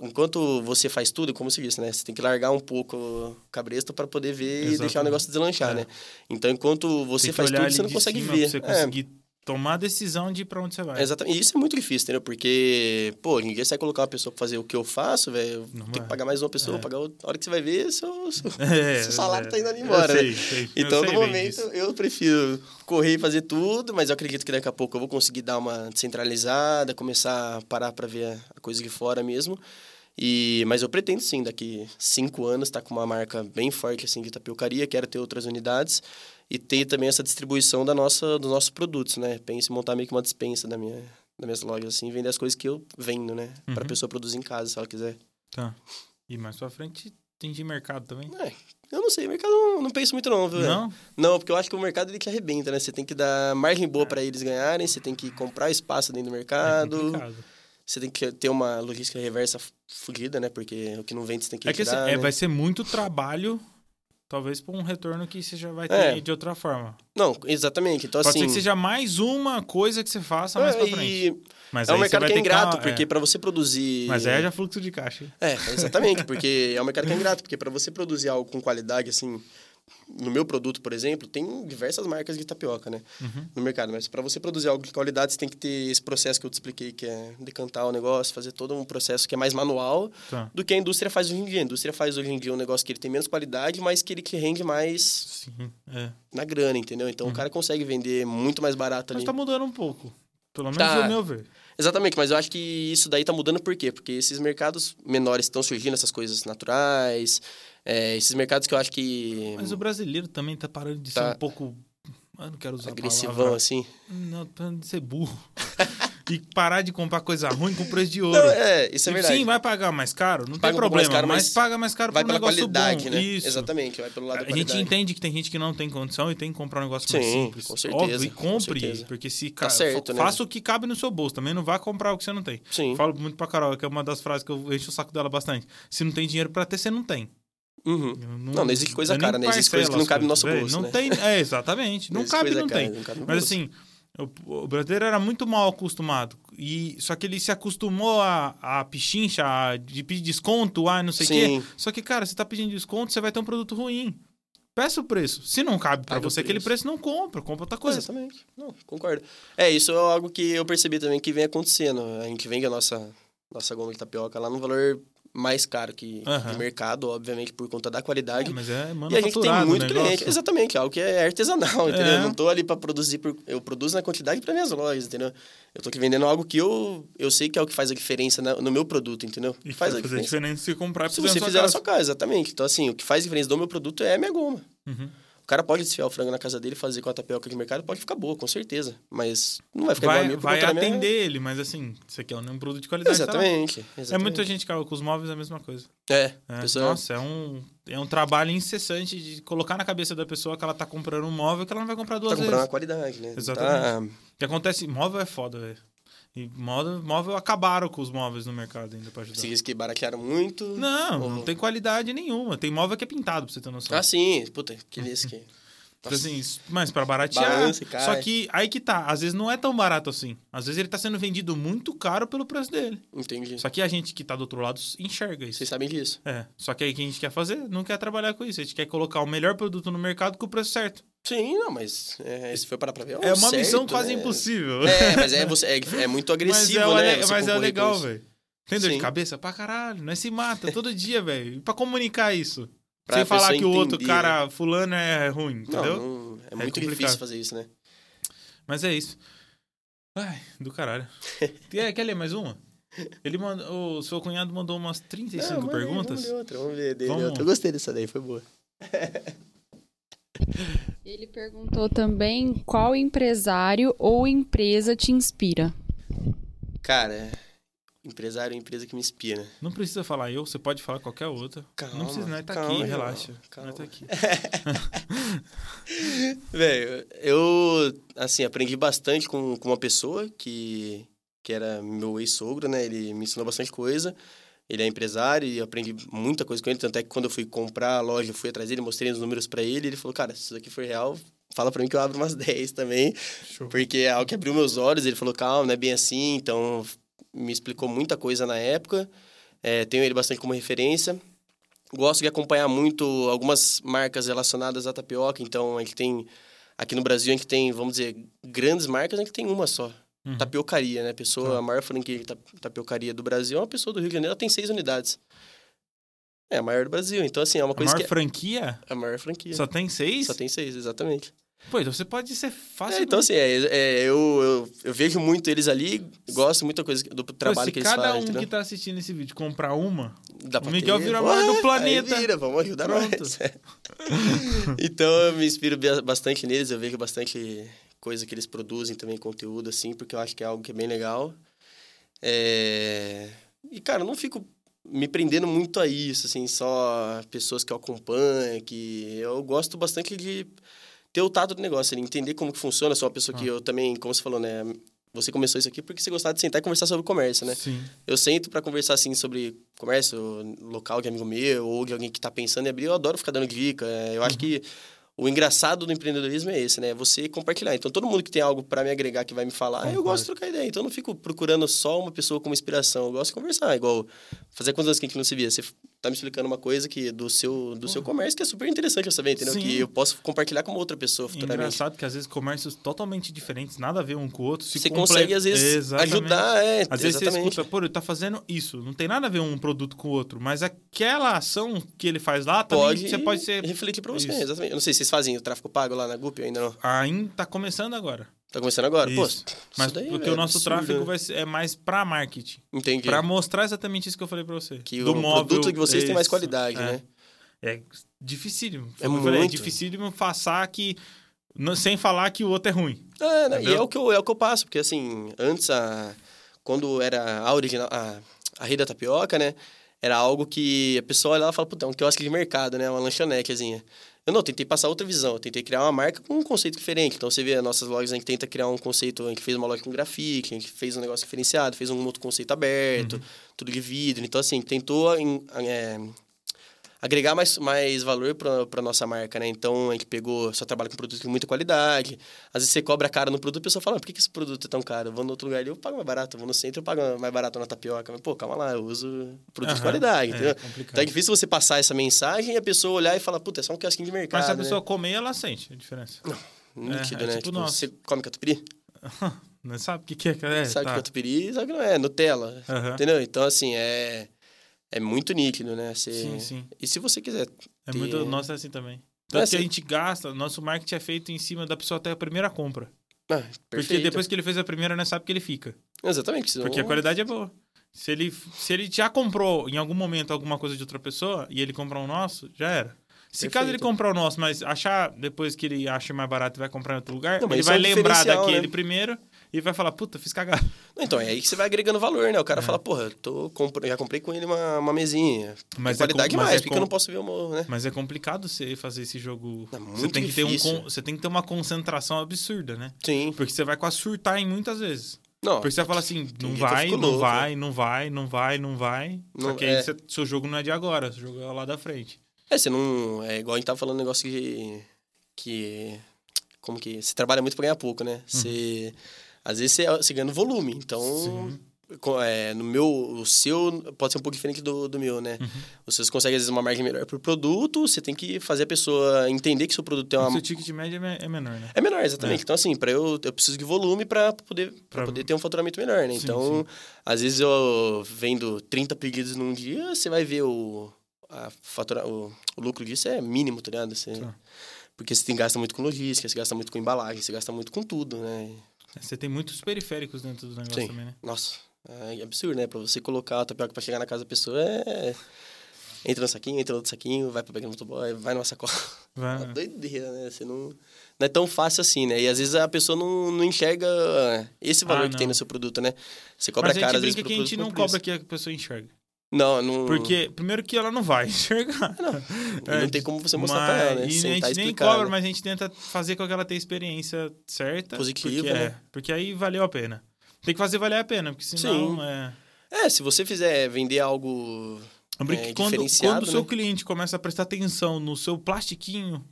enquanto você faz tudo, como se disse, né? Você tem que largar um pouco o cabresto para poder ver e deixar o Exatamente. negócio deslanchar, É. né? Então, enquanto você faz tudo, você não consegue ver. Você É, conseguir tomar a decisão de ir pra onde você vai. Exatamente. E isso é muito difícil, entendeu? Porque, pô, ninguém sai colocar uma pessoa pra fazer o que eu faço, velho. Tem que pagar mais uma pessoa, É. pagar outra. A hora que você vai ver, seu, seu, (laughs) É, seu salário é. tá indo ali Eu embora, né? sei, sei. Eu Então, sei no momento, eu prefiro correr e fazer tudo, mas eu acredito que daqui a pouco eu vou conseguir dar uma descentralizada, começar a parar para ver a- coisa de fora mesmo. E, mas eu pretendo sim, daqui cinco anos, estar com uma marca bem forte assim de tapiocaria, quero ter outras unidades e ter também essa distribuição da nossa, dos nossos produtos, né? Pense em montar meio que uma dispensa da minha, das minhas lojas, assim, vender as coisas que eu vendo, né? Para a Uhum. pessoa produzir em casa, se ela quiser. Tá. E mais pra frente tem de mercado também? É, eu não sei, o mercado não, não penso muito não, viu? Não? Não, porque eu acho que o mercado ele te arrebenta, né? Você tem que dar margem boa para eles ganharem, você tem que comprar espaço dentro do É mercado, complicado. você tem que ter uma logística reversa fugida, né? Porque o que não vende você tem que É que assim, tirar, é, né? vai ser muito trabalho, talvez por um retorno que você já vai ter É. de outra forma. Não, exatamente. Então, Pode assim... ser que seja mais uma coisa que você faça mais é, pra frente. e Mas é um mercado que é ingrato, tá- porque é. para você produzir... Mas é já fluxo de caixa. É, exatamente, porque é um mercado que é ingrato, porque para você produzir algo com qualidade, assim, no meu produto, por exemplo, tem diversas marcas de tapioca, né, Uhum. no mercado, mas para você produzir algo de qualidade, você tem que ter esse processo que eu te expliquei, que é decantar o negócio, fazer todo um processo que é mais manual Tá. do que a indústria faz hoje em dia. A indústria faz hoje em dia um negócio que ele tem menos qualidade, mas que ele te rende mais Sim, é. na grana, entendeu? Então o cara consegue vender muito mais barato Mas ali. tá mudando um pouco. Pelo menos Tá. o meu ver. Exatamente, mas eu acho que isso daí tá mudando por quê? Porque esses mercados menores estão surgindo, essas coisas naturais, é, esses mercados que eu acho que Mas o brasileiro também tá parando de Tá. ser um pouco. Eu não quero usar a agressivão, palavra. assim. Não, parando de ser burro. (laughs) e parar de comprar coisa ruim com preço de ouro. Não, é, isso é E verdade. Sim, vai pagar mais caro, não Paga tem mais problema, caro, mas, mas paga mais caro Vai por um pela negócio qualidade, bom. né? Isso. Exatamente, vai pelo lado da A gente entende que tem gente que não tem condição e tem que comprar um negócio mais Sim, simples. com certeza, Óbvio, e com compre, certeza. porque se Tá certo, né? faça o que cabe no seu bolso, também não vá comprar o que você não tem. Sim. Falo muito pra Carol, que é uma das frases que eu encho o saco dela bastante. Se não tem dinheiro pra ter, você não tem. Uhum. Não, não existe coisa cara, né? Existe coisa que não cabe no nosso bolso, velho. né? Não tem, é, exatamente. Não Existe cabe, não cara, tem. não cabe Mas bolso. assim, o, brasileiro era muito mal acostumado. E, só que ele se acostumou a, a pichincha, a de pedir desconto, a não sei o quê. Só que, cara, você tá pedindo desconto, você vai ter um produto ruim. Peça o preço. Se não cabe o você aquele preço. preço, não compra. Compra outra coisa. Exatamente. Não, concordo. É, isso é algo que eu percebi também que vem acontecendo. A gente vende a nossa, nossa goma de tapioca lá num valor mais caro que do mercado, obviamente, por conta da qualidade. É, mas é E a gente tem muito cliente. Exatamente, algo que é artesanal, (laughs) entendeu? É. Eu não tô ali para produzir, por... eu produzo na quantidade para minhas lojas, entendeu? Eu tô aqui vendendo algo que eu, eu sei que é o que faz a diferença na- no meu produto, entendeu? E faz a a diferença. diferença se comprar Se você fizer na sua casa, exatamente. Então, assim, o que faz diferença do meu produto é a minha goma. Uhum. O cara pode desfiar o frango na casa dele, fazer com a tapioca de mercado, pode ficar boa, com certeza. Mas não vai ficar igual a Vai, por vai da minha- atender ele, mas assim, você quer um produto de qualidade. tá lá. Exatamente, É exatamente. muita gente que com os móveis é a mesma coisa. É, É, pessoa... Nossa, é um, é um trabalho incessante de colocar na cabeça da pessoa que ela tá comprando um móvel que ela não vai comprar duas tá comprando vezes. a qualidade, né? Exatamente. Tá... O que acontece, móvel é foda, velho. E móvel, móvel acabaram com os móveis no mercado ainda pra ajudar. Você diz que baratearam muito. Não, Ou- não tem qualidade nenhuma. Tem móvel que é pintado, pra você ter noção. Ah, sim. Puta, que isso que... Então, (laughs) assim, mas pra baratear. Balança e cai. Só que aí que tá. Às vezes não é tão barato assim. Às vezes ele tá sendo vendido muito caro pelo preço dele. Entendi. Só que a gente que tá do outro lado enxerga isso. Vocês sabem disso. É. Só que aí o que a gente quer fazer? Não quer trabalhar com isso. A gente quer colocar o melhor produto no mercado com o preço certo. Sim, não, mas é, se for parar pra ver... É uma certo, missão quase né? impossível. É, mas é, você, é, é muito mas agressivo, é, o né? você mas é legal, velho. Tem dor de cabeça? Pra caralho. Nós se mata todo dia, velho. Pra comunicar isso? Pra Sem falar que o outro cara, fulano, é ruim, Não, entendeu? não, é É muito complicado. difícil fazer isso, né? Mas é isso. Ai, do caralho. (laughs) quer, quer ler mais uma? Ele mandou, o seu cunhado mandou umas 35 Não, aí, perguntas. Vamos ler outra, vamos dele. Eu gostei dessa daí, foi boa. (laughs) (laughs) Ele perguntou também qual empresário ou empresa te inspira. Cara, empresário é empresa que me inspira. Não precisa falar eu, você pode falar qualquer outra. Calma, não precisa, né? Tá calma, aqui, relaxa. calma. Nós tá aqui. (laughs) Velho, eu, assim, aprendi bastante com, com uma pessoa que, que era meu ex-sogro, né? Ele me ensinou bastante coisa. Ele é empresário e eu aprendi muita coisa com ele. Tanto é que quando eu fui comprar a loja, eu fui atrás dele, mostrei os números para ele. Ele falou, cara, se isso aqui for real, fala para mim que eu abro umas (laughs) 10 também. Show. Porque é algo que abriu meus olhos. Ele falou, calma, não é bem assim. Então, me explicou muita coisa na época. É, tenho ele bastante como referência. Gosto de acompanhar muito algumas marcas relacionadas à tapioca. Então, a gente tem... Aqui no Brasil, a gente tem, vamos dizer, grandes marcas, a gente tem uma só. Uhum. Tapiocaria, né? Pessoa, Tá. a maior franquia de ta- tapiocaria do Brasil é uma pessoa do Rio de Janeiro, ela tem seis unidades. É a maior do Brasil. Então, assim, é uma A coisa maior que... é- franquia A maior franquia. só tem seis? Só tem seis, exatamente. Pô, então você pode ser fácil. É, então, assim, é, é, eu, eu, eu vejo muito eles ali, gosto muita coisa do trabalho se que eles cada fazem. um entendeu? que tá assistindo esse vídeo comprar uma, Dá pra o Miguel ter, vira a maior do aí planeta. Vira, vamos ajudar Pronto. nós. (laughs) então, eu me inspiro ba- bastante neles, eu vejo bastante coisa que eles produzem também, conteúdo, assim, porque eu acho que é algo que é bem legal. É... E, cara, eu não fico me prendendo muito a isso, assim, só pessoas que eu acompanho, que eu gosto bastante de ter o tato do negócio, entender como que funciona. Sou uma pessoa que Ah. eu também, como você falou, né? Você começou isso aqui porque você gostava de sentar e conversar sobre comércio, né? Sim. Eu sento para conversar, assim, sobre comércio local de amigo meu ou de alguém que tá pensando em abrir. Eu adoro ficar dando dica. É, Eu acho Uhum. que o engraçado do empreendedorismo é esse, né? Você compartilhar. Então, todo mundo que tem algo para me agregar, que vai me falar, eu Concordo. gosto de trocar ideia. Então, eu não fico procurando só uma pessoa como inspiração. Eu gosto de conversar. Igual, fazer quantos anos que a gente não se via? Você tá me explicando uma coisa que do seu, do seu comércio que é super interessante eu saber, entendeu? Sim. Que eu posso compartilhar com outra pessoa futuramente. Engraçado que às vezes comércios totalmente diferentes, nada a ver um com o outro. se Você comple- consegue, às vezes, Exatamente. ajudar, é, Às vezes exatamente. você escuta, pô, ele tá fazendo isso. Não tem nada a ver um produto com o outro. Mas aquela ação que ele faz lá, também Pode, você pode ser. refletir para você, Isso. exatamente. Eu não sei se vocês fazem o tráfego pago lá na Gup, ainda não. Ainda tá começando agora. Tá começando agora? Pô, Isso. isso Mas daí, porque velho, o nosso absurdo, tráfego vai ser, é mais pra marketing. Entendi. Pra mostrar exatamente isso que eu falei pra você. Que Do o móvel, produto de vocês tem mais qualidade, é. né? É dificílimo. É eu falei, É muito. dificílimo passar que. sem falar que o outro é ruim. É, né? E é o, que eu, é o que eu passo, porque assim, antes, a, quando era a original, a, a Rei da Tapioca, né? Era algo que a pessoa olha lá e fala, puta, é um quiosque de mercado, né? Uma lanchonetezinha. Eu não, tentei passar outra visão, eu tentei criar uma marca com um conceito diferente. Então você vê as nossas lojas, a gente tenta criar um conceito, a gente fez uma loja com grafite, a gente fez um negócio diferenciado, fez um outro conceito aberto, Uhum. tudo de vidro. Então, assim, tentou em- é, agregar mais, mais valor para nossa marca, né? Então, a gente pegou, só trabalha com produtos de muita qualidade. Às vezes você cobra caro no produto, a pessoa fala, "Ah, por que, que esse produto é tão caro? Eu vou no outro lugar ali, eu pago mais barato. Eu vou no centro, eu pago mais barato na tapioca. Mas, pô, calma lá, eu uso produto de Aham, qualidade, é, entendeu? complicado. Então é difícil você passar essa mensagem e a pessoa olhar e falar, puta, é só um kiosquinho de mercado, Mas se a né? pessoa comer, ela sente a diferença. Nítido, é né? tipo Tipo, você come catupiry? (laughs) Não sabe o que, que é? é sabe tá. que catupiry, sabe que não é, Nutella, Aham. entendeu? Então, assim, é... É muito nítido, né? Você... Sim, sim. E se você quiser É ter- muito, nossa, é assim também. É Tanto assim. que a gente gasta, nosso marketing é feito em cima da pessoa até a primeira compra. Ah, Porque depois que ele fez a primeira, não sabe que ele fica. Exatamente. senão- Porque a qualidade é boa. Se ele, se ele já comprou em algum momento alguma coisa de outra pessoa e ele comprar o nosso, já era. Se Perfeito. caso ele comprar o nosso, mas achar depois que ele acha mais barato e vai comprar em outro lugar, Não, ele vai é um lembrar daquele né? primeiro e vai falar, puta, fiz cagada. Não, Então, é aí que você vai agregando valor, né? O É. cara fala, porra, tô, já comprei com ele uma, uma mesinha. Mas é qualidade com- mas mais, é porque eu não posso ver o morro, né? Mas é complicado você fazer esse jogo. É você, muito tem que ter um, difícil. você tem que ter uma concentração absurda, né? Sim. Porque você vai quase surtar em muitas vezes. Não, Porque você vai falar assim, não que eu vai, fico não vai, não vai, não vai, não vai. Só Não- que aí é. você- seu jogo não é de agora, seu jogo é lá da frente. é, você não... É igual a gente tava falando um negócio que... Que... Como que... Você trabalha muito pra ganhar pouco, né? Você... Às vezes você, você ganha no volume, então... Sim. É, no meu, o seu pode ser um pouco diferente do, do meu, né? Uhum. Você consegue, às vezes, uma margem melhor pro produto, você tem que fazer a pessoa entender que seu produto tem O uma, seu ticket médio é é menor, né? É menor, exatamente. É. Então, assim, para eu, eu preciso de volume para poder, pra Pra- poder ter um faturamento melhor, né? Sim, então, às vezes eu vendo 30 pedidos num dia, você vai ver o, a fatura, o, o lucro disso é mínimo, tá ligado? Você, Tá. Porque você tem, gasta muito com logística, você gasta muito com embalagem, você gasta muito com tudo, né? Você tem muitos periféricos dentro do negócio Sim. também, né? Nossa, é absurdo, né? Pra você colocar a tapioca pra chegar na casa da pessoa é... Entra no saquinho, entra no outro saquinho, vai pra pegar no motoboy, vai numa sacola. Vai- (laughs) Uma doideira, né? Você não... Não é tão fácil assim, né? E às vezes a pessoa não, não enxerga esse valor Ah, que tem não. no seu produto, né? Você cobra Mas a gente caro, às vezes, brinca pro que a gente não cobra isso. que a pessoa enxerga. Não, não... Porque, primeiro que ela não vai (laughs) enxergar. E não tem como você mostrar pra ela, né? E a e gente nem cobra, né? mas a gente tenta fazer com que ela tenha experiência certa. Positiva, porque, né? é, porque aí valeu a pena. Tem que fazer valer a pena, porque senão Sim. é... É, se você fizer vender algo é, que quando, quando o seu né? cliente começa a prestar atenção no seu plastiquinho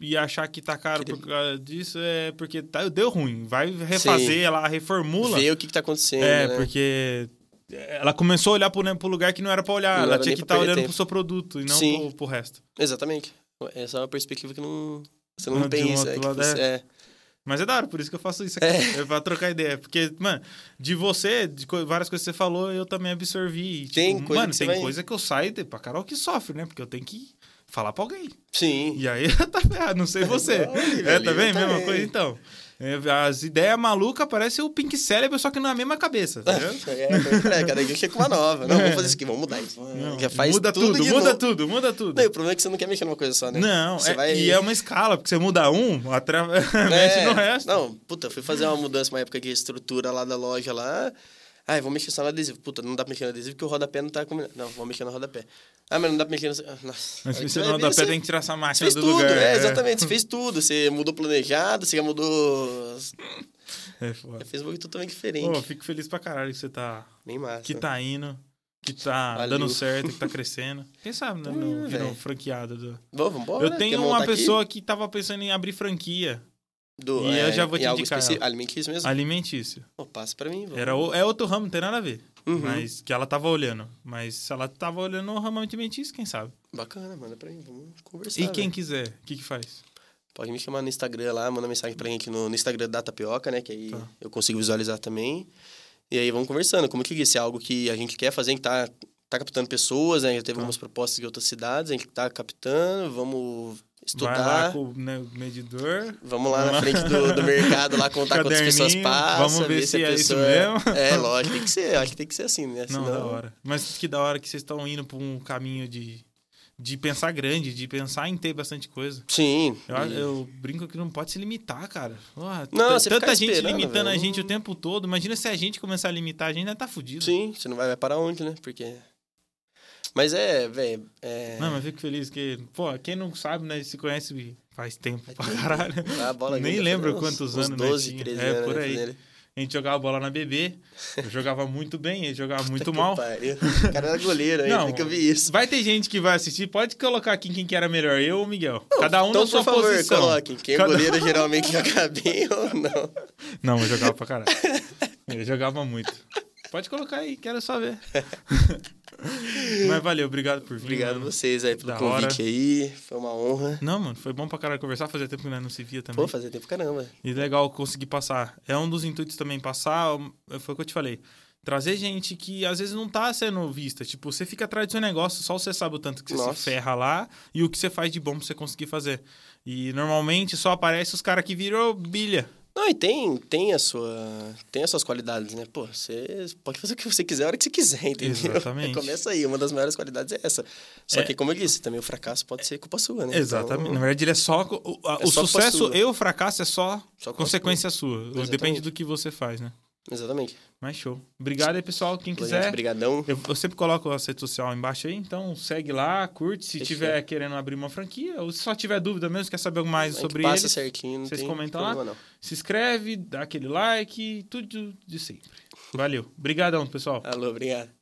e achar que tá caro Que por causa disso, é porque tá, deu ruim. Vai refazer, ela reformula. ver o que, que tá acontecendo, É, né? porque ela começou a olhar pro, né, pro lugar que não era pra olhar. Não ela tinha que estar perder olhando tempo. pro seu produto e não pro, pro resto. Exatamente. Essa é uma perspectiva que não... Você não Não, pensa. é, você- é. Mas é da hora, por isso que eu faço isso aqui. É, pra trocar ideia. Porque, mano, de você, de co- várias coisas que você falou, eu também absorvi. E, Tem tipo, coisa mano, que tem vai- coisa que eu saio de- pra Carol que sofre, né? Porque eu tenho que falar pra alguém. Sim. E aí (laughs) tá ferrado, não sei (laughs) você. é, tá vendo? Mesma coisa, então. É, As ideias malucas parecem o Pink Cérebro, só que na mesma cabeça, tá? (laughs) É, é, cada dia chega com uma nova. Não, vamos fazer isso aqui, vamos mudar isso. Não, Já faz muda tudo, tudo, muda tudo, muda tudo. Não, o problema é que você não quer mexer numa coisa só, né? Não, é- vai- e é uma escala, porque você muda um, atra... (laughs) É, mexe no resto. Não, puta, fui fazer uma mudança uma época de estrutura lá da loja lá. Ai, vou mexer só no adesivo. Puta, não dá pra mexer no adesivo porque o rodapé não tá combinando. Não, vou mexer no rodapé. Ah, mas não dá pra mexer no. Ah, Nossa. Mas se você você vai não ver, dá pé, você tem que tirar essa máquina fez do tudo, lugar. é, exatamente. Você (laughs) fez tudo. Você mudou planejado, você já mudou. É foda. Fez um totalmente diferente. Pô, fico feliz pra caralho que você tá, Bem massa. que tá indo, que tá Valeu. dando certo, que tá (laughs) crescendo. Quem sabe, né? No, É, virou velho. franqueado. Do... Bom, vambora. Eu Quer tenho uma aqui? pessoa que tava pensando em abrir franquia Do, e eu já vou em te indicar ela. Alimentício mesmo? alimentício. Pô, passa pra mim. vamos. Era, o- é outro ramo, não tem nada a ver. Uhum. Mas que ela tava olhando. Mas se ela tava olhando o ramo alimentício, quem sabe? Bacana, manda pra mim. Vamos conversar. E quem velho. quiser, o que que faz? Pode me chamar no Instagram lá, manda mensagem pra gente no, no Instagram da Tapioca, né? Que aí Tá. eu consigo visualizar também. E aí vamos conversando. Como que disse, é algo que a gente quer fazer, gente tá, tá captando pessoas, né? Já teve Tá. algumas propostas de outras cidades, a gente tá captando, vamos Vai lá estudar. com o né, medidor. Vamos lá Vamos na lá. frente do, do mercado lá contar quantas pessoas passam. vamos ver se a é isso pessoa... mesmo. (laughs) É, lógico, tem que ser. Acho que tem que ser assim, né? Não, Senão- da hora. Mas que da hora que vocês estão indo pra um caminho de, de pensar grande, de pensar em ter bastante coisa. Sim. Eu, eu brinco que não pode se limitar, cara. Porra, Não, você tanta gente limitando a velho, gente o não- tempo todo. Imagina se a gente começar a limitar, a gente ainda tá fudido. Sim, você não vai, vai parar onde, né? Porque. Mas é, velho. É... Não, mas fico feliz que, pô, quem não sabe, né, se conhece faz tempo pra caralho. (laughs) a bola Nem lembro uns- quantos uns anos, né, 12, tinha. 13 É, anos, por né, aí. fazendo. A gente jogava bola na BB, eu jogava muito bem, ele jogava muito mal. pariu. O cara era goleiro ainda, Não, que eu vi isso. Vai ter gente que vai assistir, pode colocar aqui quem que era melhor, eu ou Miguel. Cada um então, na sua por favor, posição. coloquem. Quem é Cada- goleiro (laughs) geralmente joga bem ou não. Não, eu jogava pra caralho. Ele jogava muito. Pode colocar aí, quero só ver. (laughs) Mas valeu, obrigado por vir. Obrigado a mano. vocês aí pelo Da convite aí. Foi uma honra. Não, mano, foi bom pra caralho conversar, fazia tempo que nós não se via também. Pô, fazia tempo caramba. E legal conseguir passar. É um dos intuitos também passar, foi o que eu te falei. Trazer gente que às vezes não tá sendo vista. Tipo, você fica atrás do seu negócio, só você sabe o tanto que você Nossa. se ferra lá e o que você faz de bom pra você conseguir fazer. E normalmente só aparece os caras que virou bilha. Não, e tem, tem, a sua, tem as suas qualidades, né? Pô, você pode fazer o que você quiser a hora que você quiser, (laughs) entendeu? Exatamente. Começa aí, uma das maiores qualidades é essa. Só É. que, como eu disse, também o fracasso pode ser culpa sua, né? Exatamente. Na Então, verdade, ele é só. O, a- É o só sucesso e o fracasso é só, Só consequência sua. Exatamente. Depende do que você faz, né? Exatamente. Mas show. Obrigado aí, pessoal. Quem quiser. Brigadão. Eu, eu sempre coloco a rede social embaixo aí, então segue lá, curte. Se Fechou. tiver querendo abrir uma franquia, ou se só tiver dúvida mesmo, quer saber algo mais sobre passa eles, certinho, vocês comentam lá? não. se inscreve, dá aquele like, tudo de sempre. Valeu. Obrigadão, pessoal. Alô, obrigado.